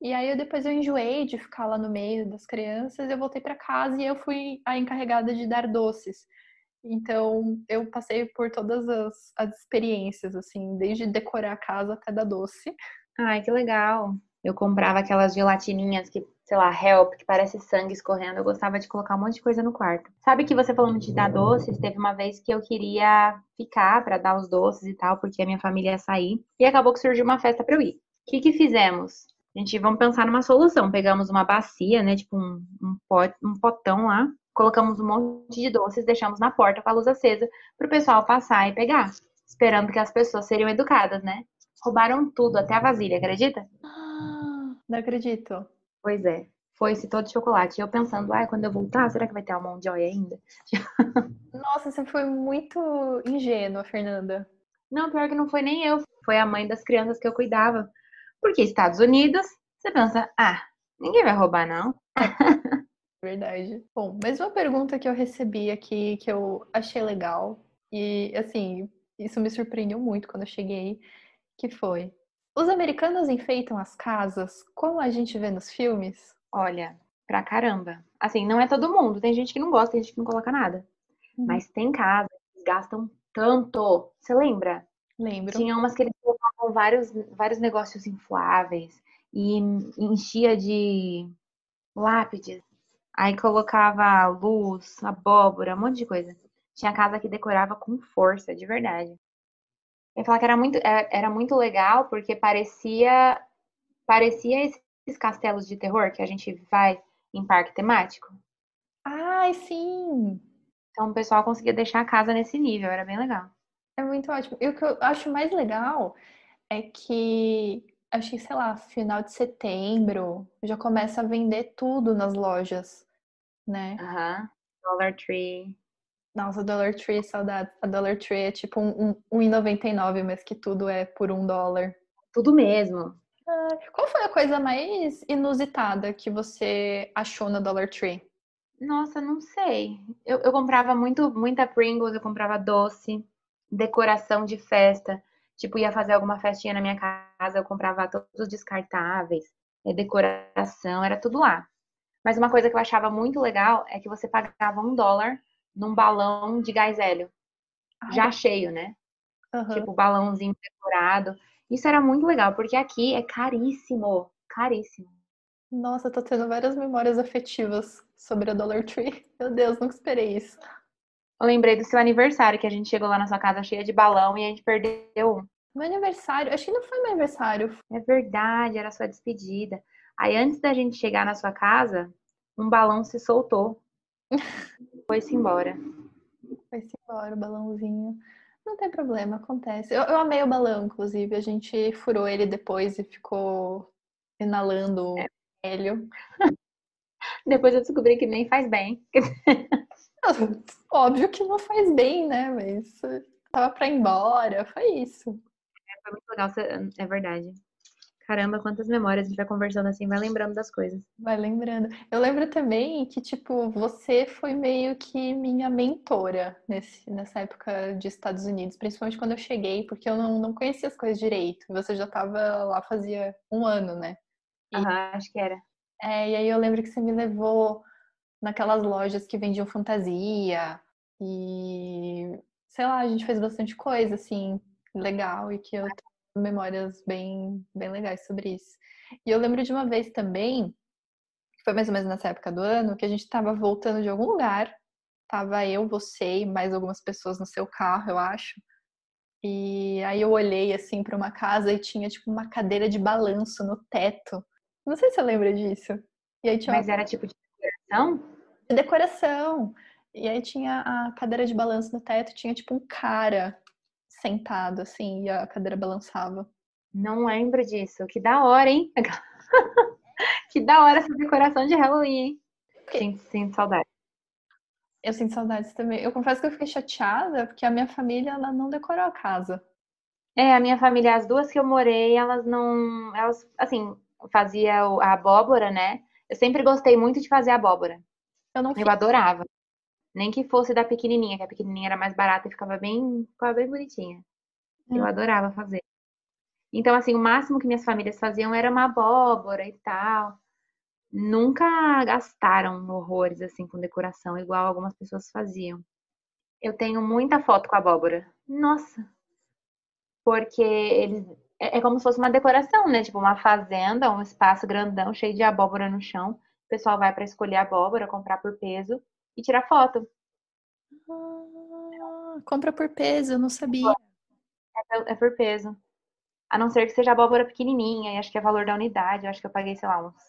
E aí eu, depois eu enjoei de ficar lá no meio das crianças, eu voltei para casa e eu fui a encarregada de dar doces. Então eu passei por todas as, as experiências, assim, desde decorar a casa até dar doce. Ai, que legal. Eu comprava aquelas gelatininhas que, sei lá, help, que parece sangue escorrendo. Eu gostava de colocar um monte de coisa no quarto. Sabe que você falando de dar doces, teve uma vez que eu queria ficar pra dar os doces e tal, porque a minha família ia sair. E acabou que surgiu uma festa pra eu ir. O que que fizemos? A gente, vamos pensar numa solução. Pegamos uma bacia, né, tipo um, um, pot, um potão lá. Colocamos um monte de doces, deixamos na porta com a luz acesa pro pessoal passar e pegar. Esperando que as pessoas seriam educadas, né? Roubaram tudo, até a vasilha, acredita? Ah, não acredito. Pois é. Foi-se todo de chocolate. E eu pensando, ai, quando eu voltar, será que vai ter Almond Joy ainda? Nossa, você foi muito ingênua, Fernanda. Não, pior que não foi nem eu. Foi a mãe das crianças que eu cuidava. Porque Estados Unidos, você pensa, ah, ninguém vai roubar, não. Verdade. Bom, mais uma pergunta que eu recebi aqui que eu achei legal. E, assim, isso me surpreendeu muito quando eu cheguei, que foi... Os americanos enfeitam as casas como a gente vê nos filmes? Olha, pra caramba. Assim, não é todo mundo. Tem gente que não gosta, tem gente que não coloca nada. Uhum. Mas tem casas que gastam tanto. Você lembra? Lembro. Tinha umas que eles colocavam vários, vários negócios infláveis e enchia de lápides. Aí colocava luz, abóbora, um monte de coisa. Tinha casa que decorava com força, de verdade. Eu ia falar que era muito, é, era muito legal porque parecia parecia esses castelos de terror que a gente vai em parque temático. Ai, sim! Então o pessoal conseguia deixar a casa nesse nível, era bem legal. É muito ótimo. E o que eu acho mais legal é que acho que, sei lá, final de setembro já começa a vender tudo nas lojas, né? Aham. Uhum. Dollar Tree. Nossa, Dollar Tree, saudade. A Dollar Tree é tipo um, um, 1,99, mas que tudo é por um dólar. Tudo mesmo. qual foi a coisa mais inusitada que você achou na Dollar Tree? Nossa, não sei. Eu, eu comprava muito, muita Pringles, eu comprava doce, decoração de festa. Tipo, ia fazer alguma festinha na minha casa, eu comprava todos os descartáveis, é, decoração, era tudo lá. Mas uma coisa que eu achava muito legal é que você pagava um dólar num balão de gás hélio. Ai. Já cheio, né? Uhum. Tipo, balãozinho decorado. Isso era muito legal, porque aqui é caríssimo. Caríssimo. Nossa, tô tendo várias memórias afetivas sobre a Dollar Tree. Meu Deus, nunca esperei isso. Eu lembrei do seu aniversário, que a gente chegou lá na sua casa cheia de balão e a gente perdeu um. Meu aniversário? Acho que não foi meu aniversário. É verdade, era a sua despedida. Aí antes da gente chegar na sua casa, um balão se soltou. Foi-se embora. Foi-se embora o balãozinho. Não tem problema, acontece. Eu, eu amei o balão, inclusive. A gente furou ele depois e ficou inalando é. hélio. Depois eu descobri que nem faz bem. Óbvio que não faz bem, né? Mas tava pra ir embora, foi isso. É, foi muito legal, é verdade. Caramba, quantas memórias a gente vai conversando assim, vai lembrando das coisas. Vai lembrando. Eu lembro também que, tipo, você foi meio que minha mentora nesse, nessa época de Estados Unidos, principalmente quando eu cheguei, porque eu não, não conhecia as coisas direito. Você já tava lá fazia um ano, né? Aham, uhum, acho que era. É, e aí eu lembro que você me levou naquelas lojas que vendiam fantasia e sei lá, a gente fez bastante coisa assim legal e que eu memórias bem bem legais sobre isso. E eu lembro de uma vez também, que foi mais ou menos nessa época do ano, que a gente estava voltando de algum lugar, tava eu, você e mais algumas pessoas no seu carro, eu acho. E aí eu olhei assim para uma casa e tinha tipo uma cadeira de balanço no teto. Não sei se você lembra disso. E aí tinha Mas uma... era tipo de decoração? Decoração. E aí tinha a cadeira de balanço no teto, tinha tipo um cara sentado assim, e a cadeira balançava. Não lembro disso. Que da hora, hein? que da hora essa decoração de Halloween, hein? Sinto, sinto saudade. Eu sinto saudades também. Eu confesso que eu fiquei chateada porque a minha família ela não decorou a casa. É, a minha família, as duas que eu morei, elas não. Elas, assim, fazia a abóbora, né? Eu sempre gostei muito de fazer abóbora. Eu não fiz. Eu adorava. Nem que fosse da pequenininha, que a pequenininha era mais barata e ficava bem, ficava bem bonitinha. Eu hum. adorava fazer. Então, assim, o máximo que minhas famílias faziam era uma abóbora e tal. Nunca gastaram horrores, assim, com decoração, igual algumas pessoas faziam. Eu tenho muita foto com abóbora. Nossa! Porque eles. É, é como se fosse uma decoração, né? Tipo, uma fazenda, um espaço grandão, cheio de abóbora no chão. O pessoal vai para escolher abóbora, comprar por peso e tirar foto. Ah, compra por peso, eu não sabia. É, é, por peso. A não ser que seja abóbora pequenininha, e acho que é valor da unidade. Eu acho que eu paguei, sei lá, uns.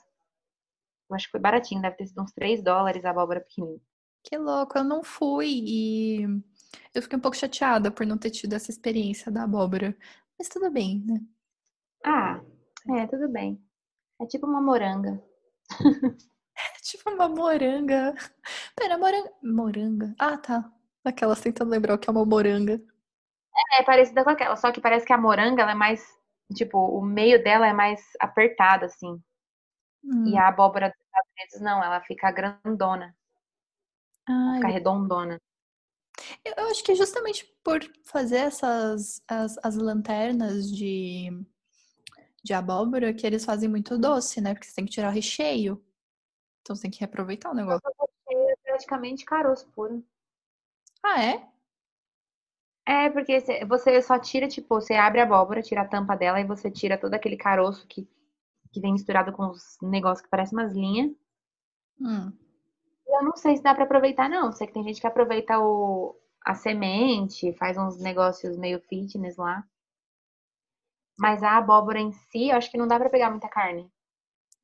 Eu acho que foi baratinho, deve ter sido uns 3 dólares a abóbora pequenininha. Que louco, eu não fui e eu fiquei um pouco chateada por não ter tido essa experiência da abóbora. Mas tudo bem, né? Ah, é, tudo bem. É tipo uma moranga. tipo uma moranga. Pera, moranga. Moranga. Ah, tá. Aquelas tentando lembrar o que é uma moranga. É, é parecida com aquela, só que parece que a moranga ela é mais. Tipo, o meio dela é mais apertado, assim. Hum. E a abóbora dos Estados Unidos não, ela fica grandona. Ai, fica redondona. Eu acho que justamente por fazer essas as, as lanternas de de abóbora que eles fazem muito doce, né? Porque você tem que tirar o recheio. Então você tem que reaproveitar o negócio. É praticamente caroço puro. Ah, é? É, porque você só tira, tipo, você abre a abóbora, tira a tampa dela e você tira todo aquele caroço que, que vem misturado com os negócios que parecem umas linhas. Hum. Eu não sei se dá pra aproveitar, não. Sei que tem gente que aproveita o, a semente, faz uns negócios meio fitness lá. Mas a abóbora em si, eu acho que não dá pra pegar muita carne.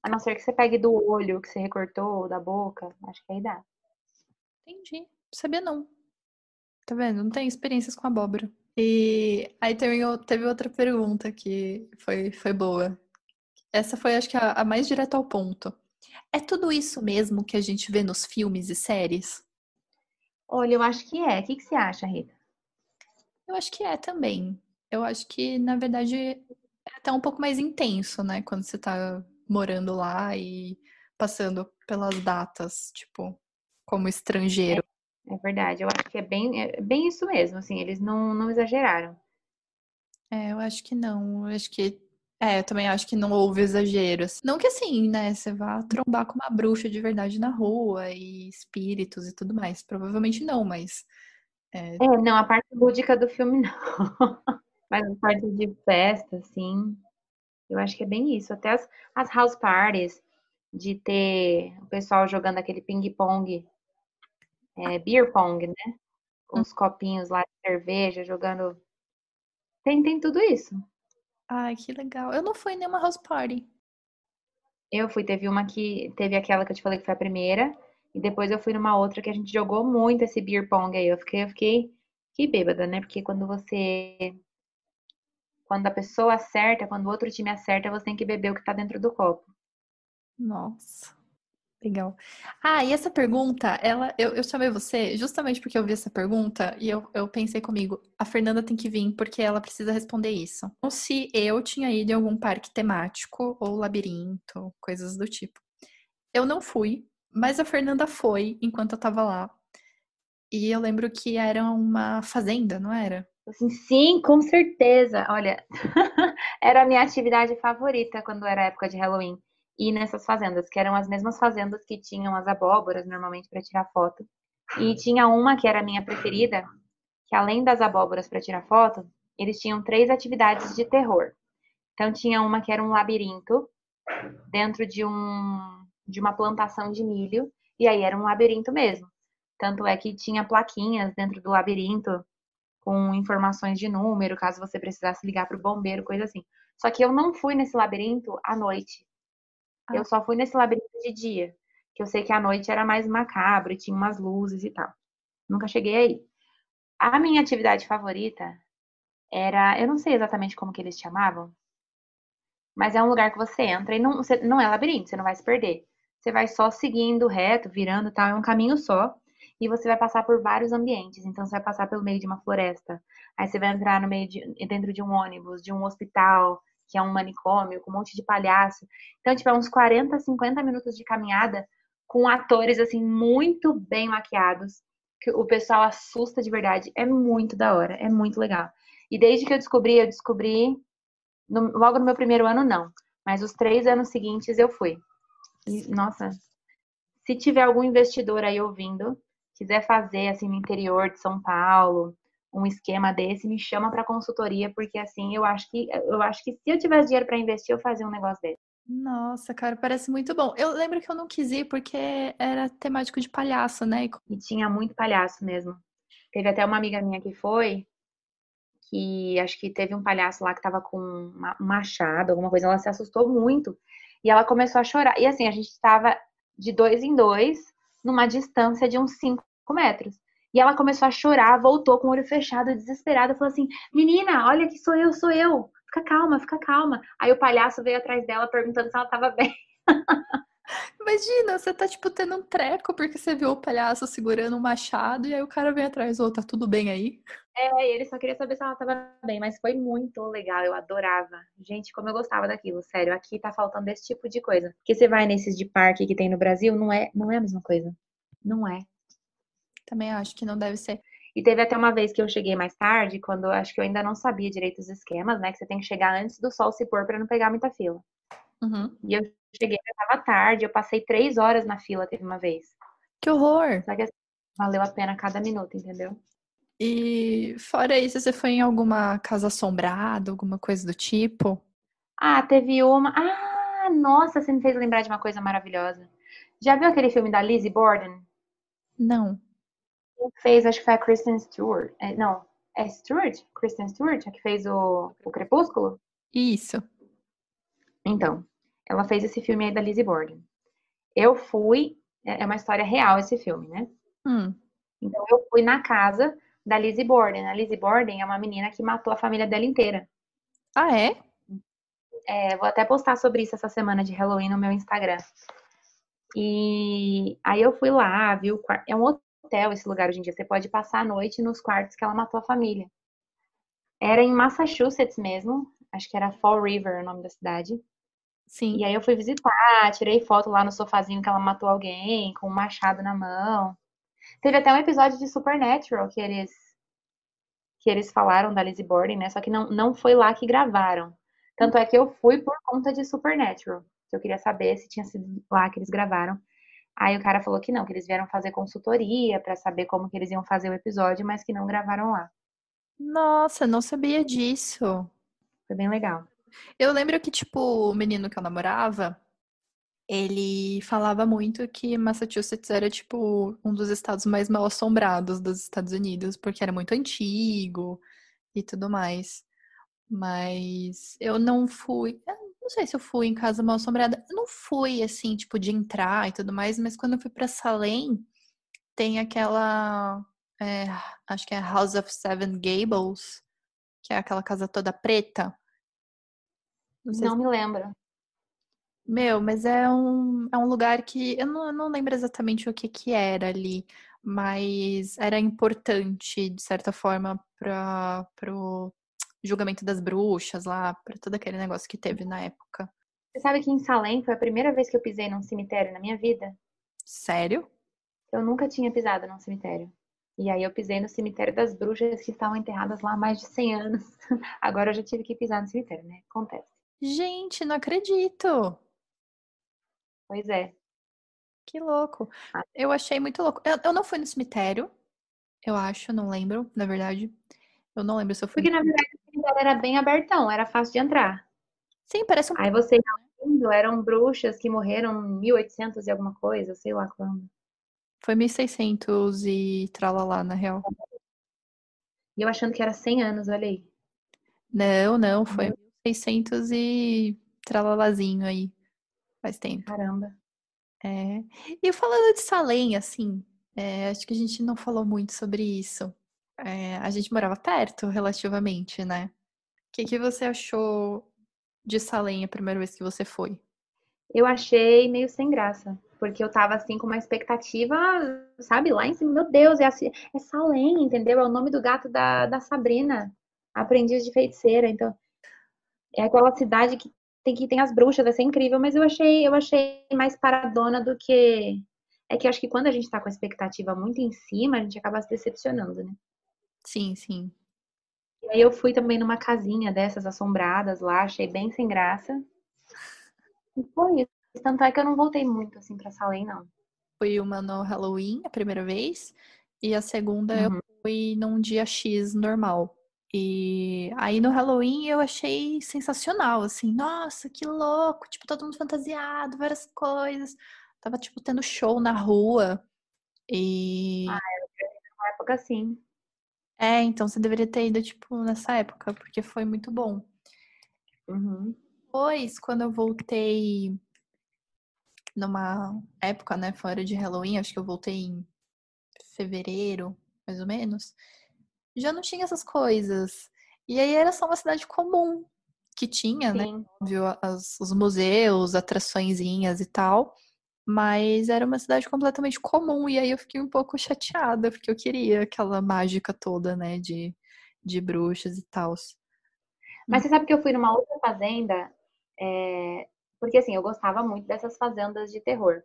A não ser que você pegue do olho que você recortou, da boca. Acho que aí dá. Entendi. Sabia não. Tá vendo? Não tem experiências com abóbora. E aí teve, teve outra pergunta que foi, foi boa. Essa foi, acho que, a, a mais direta ao ponto. É tudo isso mesmo que a gente vê nos filmes e séries? Olha, eu acho que é. O que, que você acha, Rita? Eu acho que é também. Eu acho que, na verdade, é até um pouco mais intenso, né? Quando você tá morando lá e passando pelas datas, tipo, como estrangeiro. É, é verdade. Eu acho que é bem, é bem isso mesmo, assim. Eles não, não exageraram. É, eu acho que não. Eu acho que é, eu também acho que não houve exageros. Não que assim, né? Você vá trombar com uma bruxa de verdade na rua e espíritos e tudo mais. Provavelmente não, mas. É, é não, a parte lúdica do filme não. mas a parte de festa, assim. Eu acho que é bem isso. Até as, as house parties, de ter o pessoal jogando aquele ping-pong, é, beer pong, né? Com os copinhos lá de cerveja, jogando. Tem, tem tudo isso. Ai, que legal. Eu não fui em nenhuma house party. Eu fui, teve uma que. Teve aquela que eu te falei que foi a primeira. E depois eu fui numa outra que a gente jogou muito esse beer pong aí. Eu fiquei, eu fiquei, fiquei bêbada, né? Porque quando você. Quando a pessoa acerta, quando o outro time acerta, você tem que beber o que tá dentro do copo. Nossa. Legal. Ah, e essa pergunta, ela, eu, eu chamei você justamente porque eu vi essa pergunta e eu, eu pensei comigo, a Fernanda tem que vir porque ela precisa responder isso. Ou se eu tinha ido em algum parque temático ou labirinto, coisas do tipo. Eu não fui, mas a Fernanda foi enquanto eu tava lá. E eu lembro que era uma fazenda, não era? Assim, sim, com certeza. Olha, era a minha atividade favorita quando era época de Halloween ir nessas fazendas, que eram as mesmas fazendas que tinham as abóboras normalmente para tirar foto. E tinha uma que era a minha preferida, que além das abóboras para tirar foto, eles tinham três atividades de terror. Então tinha uma que era um labirinto dentro de um de uma plantação de milho, e aí era um labirinto mesmo. Tanto é que tinha plaquinhas dentro do labirinto com informações de número, caso você precisasse ligar para o bombeiro, coisa assim. Só que eu não fui nesse labirinto à noite. Eu só fui nesse labirinto de dia, que eu sei que a noite era mais macabro e tinha umas luzes e tal. Nunca cheguei aí. A minha atividade favorita era, eu não sei exatamente como que eles chamavam, mas é um lugar que você entra e não, você, não é labirinto, você não vai se perder. Você vai só seguindo reto, virando tal, é um caminho só. E você vai passar por vários ambientes. Então, você vai passar pelo meio de uma floresta. Aí você vai entrar no meio de, dentro de um ônibus, de um hospital, que é um manicômio, com um monte de palhaço. Então, tipo, é uns 40, 50 minutos de caminhada com atores, assim, muito bem maquiados, que o pessoal assusta de verdade. É muito da hora, é muito legal. E desde que eu descobri, eu descobri, no, logo no meu primeiro ano, não. Mas os três anos seguintes eu fui. E, nossa, se tiver algum investidor aí ouvindo, quiser fazer, assim, no interior de São Paulo, um esquema desse, me chama para consultoria, porque assim, eu acho que eu acho que se eu tivesse dinheiro para investir, eu fazia um negócio desse. Nossa, cara, parece muito bom. Eu lembro que eu não quis ir porque era temático de palhaço, né? E tinha muito palhaço mesmo. Teve até uma amiga minha que foi, que acho que teve um palhaço lá que tava com um machado, alguma coisa, ela se assustou muito e ela começou a chorar. E assim, a gente tava de dois em dois, numa distância de uns cinco metros. E ela começou a chorar, voltou com o olho fechado, desesperada, falou assim: Menina, olha que sou eu, sou eu. Fica calma, fica calma. Aí o palhaço veio atrás dela perguntando se ela tava bem. Imagina, você tá, tipo, tendo um treco porque você viu o palhaço segurando um machado e aí o cara vem atrás, ô, oh, tá tudo bem aí? É, ele só queria saber se ela tava bem, mas foi muito legal, eu adorava. Gente, como eu gostava daquilo, sério, aqui tá faltando esse tipo de coisa. Porque você vai nesses de parque que tem no Brasil, não é, não é a mesma coisa. Não é. Também acho que não deve ser. E teve até uma vez que eu cheguei mais tarde, quando eu acho que eu ainda não sabia direito os esquemas, né? Que você tem que chegar antes do sol se pôr para não pegar muita fila. Uhum. E eu cheguei, já tava tarde, eu passei três horas na fila, teve uma vez. Que horror! Só que assim, valeu a pena cada minuto, entendeu? E fora isso, você foi em alguma casa assombrada, alguma coisa do tipo? Ah, teve uma. Ah, nossa, você me fez lembrar de uma coisa maravilhosa. Já viu aquele filme da Lizzie Borden? Não. Quem fez, acho que foi a Kristen Stewart. É, não, é Stewart? Kristen Stewart, a que fez o, o Crepúsculo? Isso. Então, ela fez esse filme aí da Lizzie Borden. Eu fui, é, é uma história real esse filme, né? Hum. Então eu fui na casa da Lizzie Borden. A Lizzie Borden é uma menina que matou a família dela inteira. Ah, é? É, vou até postar sobre isso essa semana de Halloween no meu Instagram. E aí eu fui lá, viu? É um hotel esse lugar hoje em dia. Você pode passar a noite nos quartos que ela matou a família. Era em Massachusetts mesmo. Acho que era Fall River o nome da cidade. Sim. E aí eu fui visitar, tirei foto lá no sofazinho que ela matou alguém, com um machado na mão. Teve até um episódio de Supernatural que eles que eles falaram da Lizzie Borden, né? Só que não, não foi lá que gravaram. Tanto é que eu fui por conta de Supernatural. Que eu queria saber se tinha sido lá que eles gravaram. Aí o cara falou que não, que eles vieram fazer consultoria para saber como que eles iam fazer o episódio, mas que não gravaram lá. Nossa, não sabia disso. Foi bem legal. Eu lembro que, tipo, o menino que eu namorava, ele falava muito que Massachusetts era, tipo, um dos estados mais mal assombrados dos Estados Unidos, porque era muito antigo e tudo mais. Mas eu não fui. Não sei se eu fui em casa mal assombrada. Eu não fui, assim, tipo, de entrar e tudo mais, mas quando eu fui pra Salem, tem aquela. É, acho que é House of Seven Gables, que é aquela casa toda preta. Não, não se... me lembro. Meu, mas é um, é um lugar que eu não, eu não lembro exatamente o que, que era ali, mas era importante, de certa forma, para o julgamento das bruxas lá, para todo aquele negócio que teve na época. Você sabe que em Salem foi a primeira vez que eu pisei num cemitério na minha vida? Sério? Eu nunca tinha pisado num cemitério. E aí eu pisei no cemitério das bruxas que estavam enterradas lá há mais de 100 anos. Agora eu já tive que pisar no cemitério, né? Acontece. Gente, não acredito. Pois é. Que louco. Ah. Eu achei muito louco. Eu, eu não fui no cemitério, eu acho, não lembro, na verdade. Eu não lembro se eu fui. Porque, na verdade, cemitério era bem abertão, era fácil de entrar. Sim, parece um Aí você indo, eram bruxas que morreram em 1800 e alguma coisa, sei lá quando. Foi 1600 e tralalá, na real. E eu achando que era 100 anos, olha aí. Não, não, foi 1600 e tralalazinho aí. Faz tempo. Caramba. É. E falando de Salem, assim, é, acho que a gente não falou muito sobre isso. É, a gente morava perto, relativamente, né? O que, que você achou de Salem a primeira vez que você foi? Eu achei meio sem graça, porque eu tava assim com uma expectativa, sabe, lá em cima, meu Deus, é, assim, é Salem, entendeu? É o nome do gato da, da Sabrina, aprendiz de feiticeira. Então, é aquela cidade que tem que tem as bruxas, vai ser incrível, mas eu achei, eu achei mais paradona do que é que acho que quando a gente tá com a expectativa muito em cima, a gente acaba se decepcionando, né? Sim, sim. E aí eu fui também numa casinha dessas assombradas lá, achei bem sem graça. E foi isso. Tanto é que eu não voltei muito assim pra Salem, não. Fui uma no Halloween a primeira vez, e a segunda uhum. eu fui num dia X normal. E aí no Halloween eu achei sensacional, assim, nossa, que louco, tipo, todo mundo fantasiado, várias coisas. Tava, tipo, tendo show na rua. E. Ah, eu uma época assim. É, então você deveria ter ido, tipo, nessa época, porque foi muito bom. Uhum. Depois, quando eu voltei numa época, né, fora de Halloween, acho que eu voltei em fevereiro, mais ou menos já não tinha essas coisas. E aí era só uma cidade comum que tinha, né, Sim. né? Óbvio, as, os museus, atraçõezinhas e tal. Mas era uma cidade completamente comum. E aí eu fiquei um pouco chateada, porque eu queria aquela mágica toda, né? De, de bruxas e tal. Mas você sabe que eu fui numa outra fazenda, é... porque assim, eu gostava muito dessas fazendas de terror.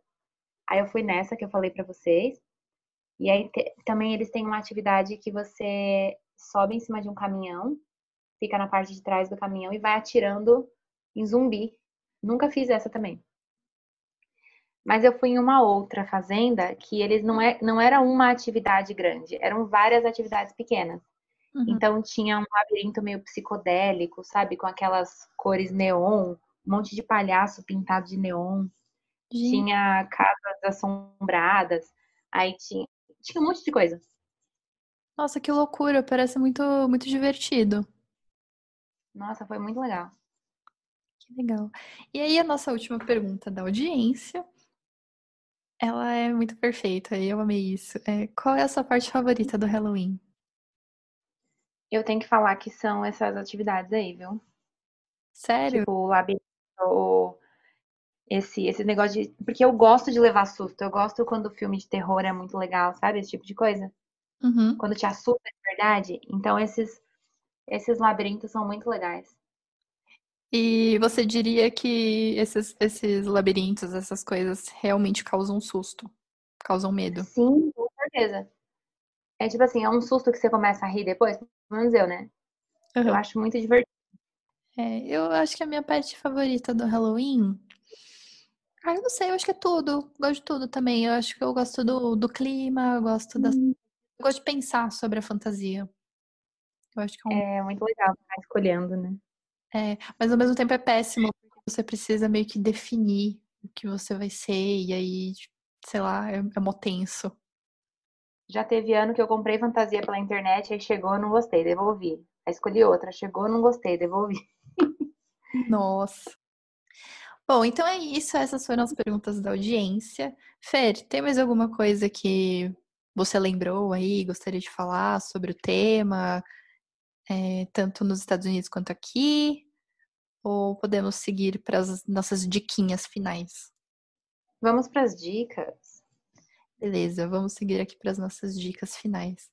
Aí eu fui nessa que eu falei para vocês. E aí te, também eles têm uma atividade que você sobe em cima de um caminhão, fica na parte de trás do caminhão e vai atirando em zumbi. Nunca fiz essa também. Mas eu fui em uma outra fazenda que eles não, é, não era uma atividade grande, eram várias atividades pequenas. Uhum. Então tinha um labirinto meio psicodélico, sabe? Com aquelas cores neon, um monte de palhaço pintado de neon. Gente. Tinha casas assombradas. Aí tinha, tinha um monte de coisa. Nossa, que loucura! Parece muito, muito divertido. Nossa, foi muito legal. Que legal. E aí, a nossa última pergunta da audiência. Ela é muito perfeita e eu amei isso. É, qual é a sua parte favorita do Halloween? Eu tenho que falar que são essas atividades aí, viu? Sério? Tipo, o labirinto, esse, esse negócio de. Porque eu gosto de levar susto. Eu gosto quando o filme de terror é muito legal, sabe? Esse tipo de coisa. Uhum. Quando te assusta de verdade. Então, esses, esses labirintos são muito legais. E você diria que esses, esses labirintos, essas coisas, realmente causam susto? Causam medo? Sim, com certeza. É tipo assim, é um susto que você começa a rir depois, pelo menos eu, né? Uhum. Eu acho muito divertido. É, eu acho que a minha parte favorita do Halloween. Ah, eu não sei, eu acho que é tudo. Gosto de tudo também. Eu acho que eu gosto do, do clima, eu gosto das. Hum. Eu gosto de pensar sobre a fantasia. Eu acho que é, um... é muito legal ficar escolhendo, né? É, mas ao mesmo tempo é péssimo, porque você precisa meio que definir o que você vai ser, e aí, sei lá, é, é mó tenso. Já teve ano que eu comprei fantasia pela internet, aí chegou, não gostei, devolvi. Aí escolhi outra, chegou, não gostei, devolvi. Nossa. Bom, então é isso. Essas foram as perguntas da audiência. Fer, tem mais alguma coisa que você lembrou aí, gostaria de falar sobre o tema, é, tanto nos Estados Unidos quanto aqui? Ou podemos seguir para as nossas diquinhas finais? Vamos para as dicas. Beleza, vamos seguir aqui para as nossas dicas finais.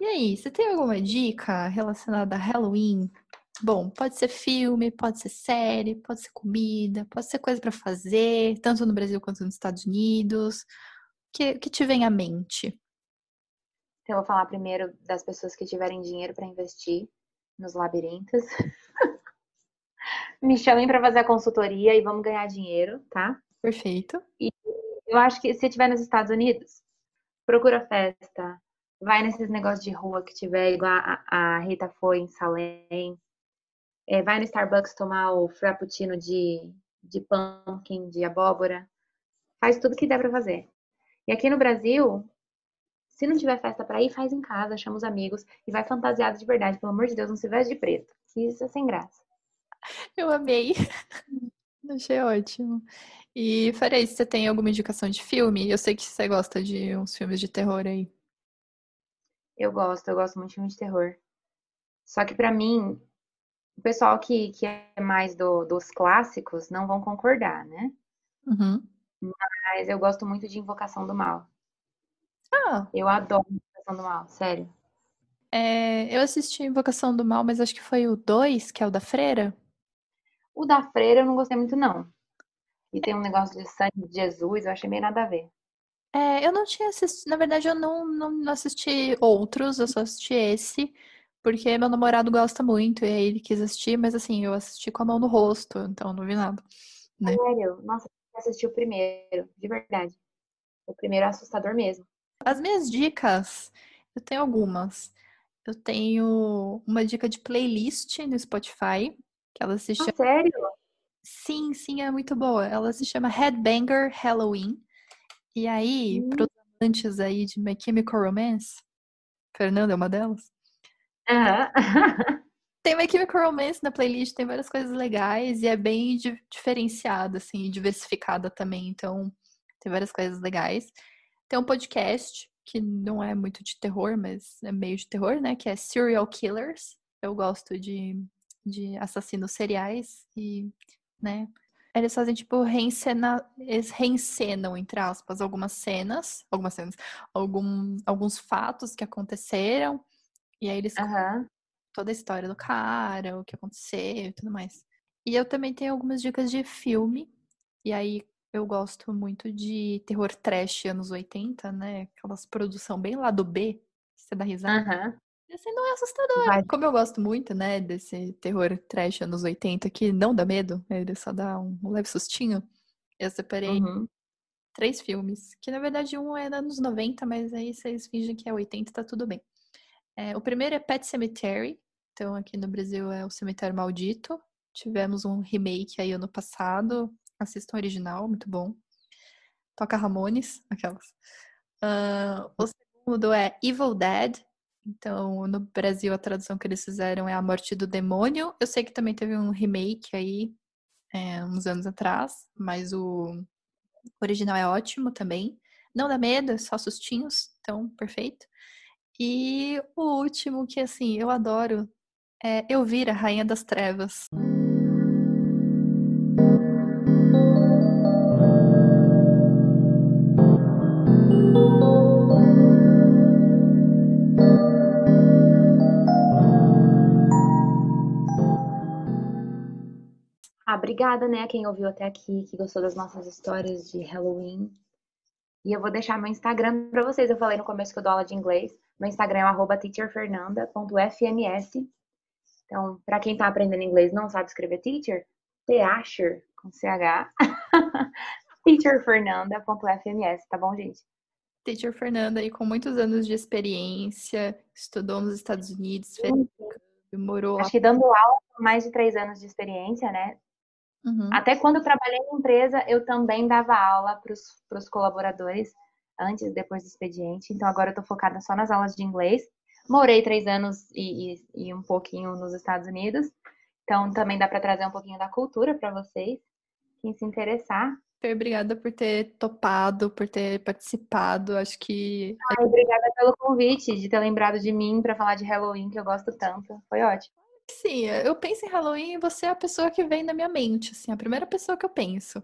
E aí, você tem alguma dica relacionada a Halloween? Bom, pode ser filme, pode ser série, pode ser comida, pode ser coisa para fazer, tanto no Brasil quanto nos Estados Unidos. O que, que te vem à mente? Eu vou falar primeiro das pessoas que tiverem dinheiro para investir nos labirintos. Me chamem para fazer a consultoria e vamos ganhar dinheiro, tá? Perfeito. E eu acho que se estiver nos Estados Unidos, procura festa, vai nesses negócios de rua que tiver, igual a, a Rita foi em Salem. É, vai no Starbucks tomar o frappuccino de, de pumpkin, de abóbora. Faz tudo que der para fazer. E aqui no Brasil, se não tiver festa para ir, faz em casa, chama os amigos e vai fantasiado de verdade. Pelo amor de Deus, não se veste de preto, isso é sem graça. Eu amei. Achei ótimo. E, Farei, você tem alguma indicação de filme? Eu sei que você gosta de uns filmes de terror aí. Eu gosto, eu gosto muito de filme de terror. Só que para mim, o pessoal que, que é mais do, dos clássicos não vão concordar, né? Uhum. Mas eu gosto muito de Invocação do Mal. Ah. Eu adoro Invocação do Mal, sério. É, eu assisti Invocação do Mal, mas acho que foi o 2, que é o da Freira. O da Freira eu não gostei muito, não. E tem um negócio de sangue de Jesus, eu achei meio nada a ver. É, eu não tinha assistido, na verdade eu não, não, não assisti outros, eu só assisti esse, porque meu namorado gosta muito e aí ele quis assistir, mas assim, eu assisti com a mão no rosto, então não vi nada. Né? Sério? Nossa, eu assisti o primeiro, de verdade. O primeiro é assustador mesmo. As minhas dicas, eu tenho algumas. Eu tenho uma dica de playlist no Spotify, que ela se ah, chama. Ah, sério? Sim, sim, é muito boa.Ela se chama Headbanger Halloween. E aí, hum. para os amantes aí de My Chemical Romance, Fernanda é uma delas. Uhum. tem My Chemical Romance na playlist, tem várias coisas legais e é bem diferenciada, assim, diversificada também. Então, tem várias coisas legais. Tem um podcast que não é muito de terror, mas é meio de terror, né? Que é Serial Killers. Eu gosto de, de assassinos seriais e né? Eles fazem, tipo, reencena... eles reencenam, entre aspas, algumas cenas, algumas cenas, algum... alguns fatos que aconteceram, e aí eles uhum. toda a história do cara, o que aconteceu e tudo mais. E eu também tenho algumas dicas de filme, e aí eu gosto muito de terror trash anos 80, né? Aquelas produção bem lá do B, você dá risada. Uhum. Assim, não é assustador. Vai. Como eu gosto muito, né, desse terror trash anos 80 que não dá medo, ele só dá um, leve sustinho. Eu separei uhum. três filmes, que na verdade um é anos 90, mas aí vocês fingem que é 80, tá tudo bem. É, o primeiro é Pet Cemetery, então aqui no Brasil é o Cemitério Maldito. Tivemos um remake aí ano passado, assistam o original, muito bom. Toca Ramones, aquelas. Uh, o segundo é Evil Dead, então, no Brasil, a tradução que eles fizeram é A Morte do Demônio. Eu sei que também teve um remake aí, é, uns anos atrás, mas o original é ótimo também. Não dá medo, é só sustinhos, então, perfeito. E o último, que assim, eu adoro, é Elvira, Rainha das Trevas. Ah, obrigada, né, quem ouviu até aqui, que gostou das nossas histórias de Halloween. E eu vou deixar meu Instagram para vocês. Eu falei no começo que eu dou aula de inglês. Meu Instagram é teacherfernanda.fms. Então, para quem está aprendendo inglês e não sabe escrever teacher, teacher, com CH, teacherfernanda.fms, tá bom, gente? Teacher Fernanda, aí com muitos anos de experiência, estudou nos Estados Unidos, fez, morou Acho que dando aula, mais de três anos de experiência, né? Uhum. Até quando eu trabalhei em empresa, eu também dava aula para os colaboradores, antes e depois do expediente. Então agora eu estou focada só nas aulas de inglês. Morei três anos e, e, e um pouquinho nos Estados Unidos. Então também dá para trazer um pouquinho da cultura para vocês, quem se interessar. Obrigada por ter topado, por ter participado. Acho que. Ai, obrigada pelo convite, de ter lembrado de mim para falar de Halloween, que eu gosto tanto. Foi ótimo. Sim, eu penso em Halloween e você é a pessoa que vem na minha mente, assim, a primeira pessoa que eu penso.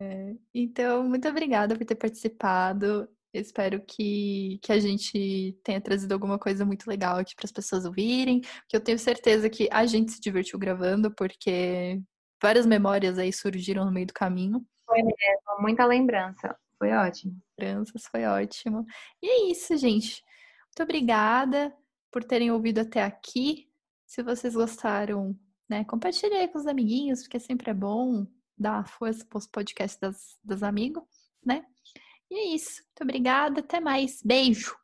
é, então, muito obrigada por ter participado. espero que, que a gente tenha trazido alguma coisa muito legal aqui para as pessoas ouvirem. Que eu tenho certeza que a gente se divertiu gravando, porque várias memórias aí surgiram no meio do caminho. Foi mesmo, muita lembrança. Foi ótimo. Lembranças, foi ótimo. E é isso, gente. Muito obrigada por terem ouvido até aqui. Se vocês gostaram, né, compartilhe aí com os amiguinhos, porque sempre é bom dar força para os podcasts das, das amigos, né? E é isso. Muito obrigada. Até mais. Beijo.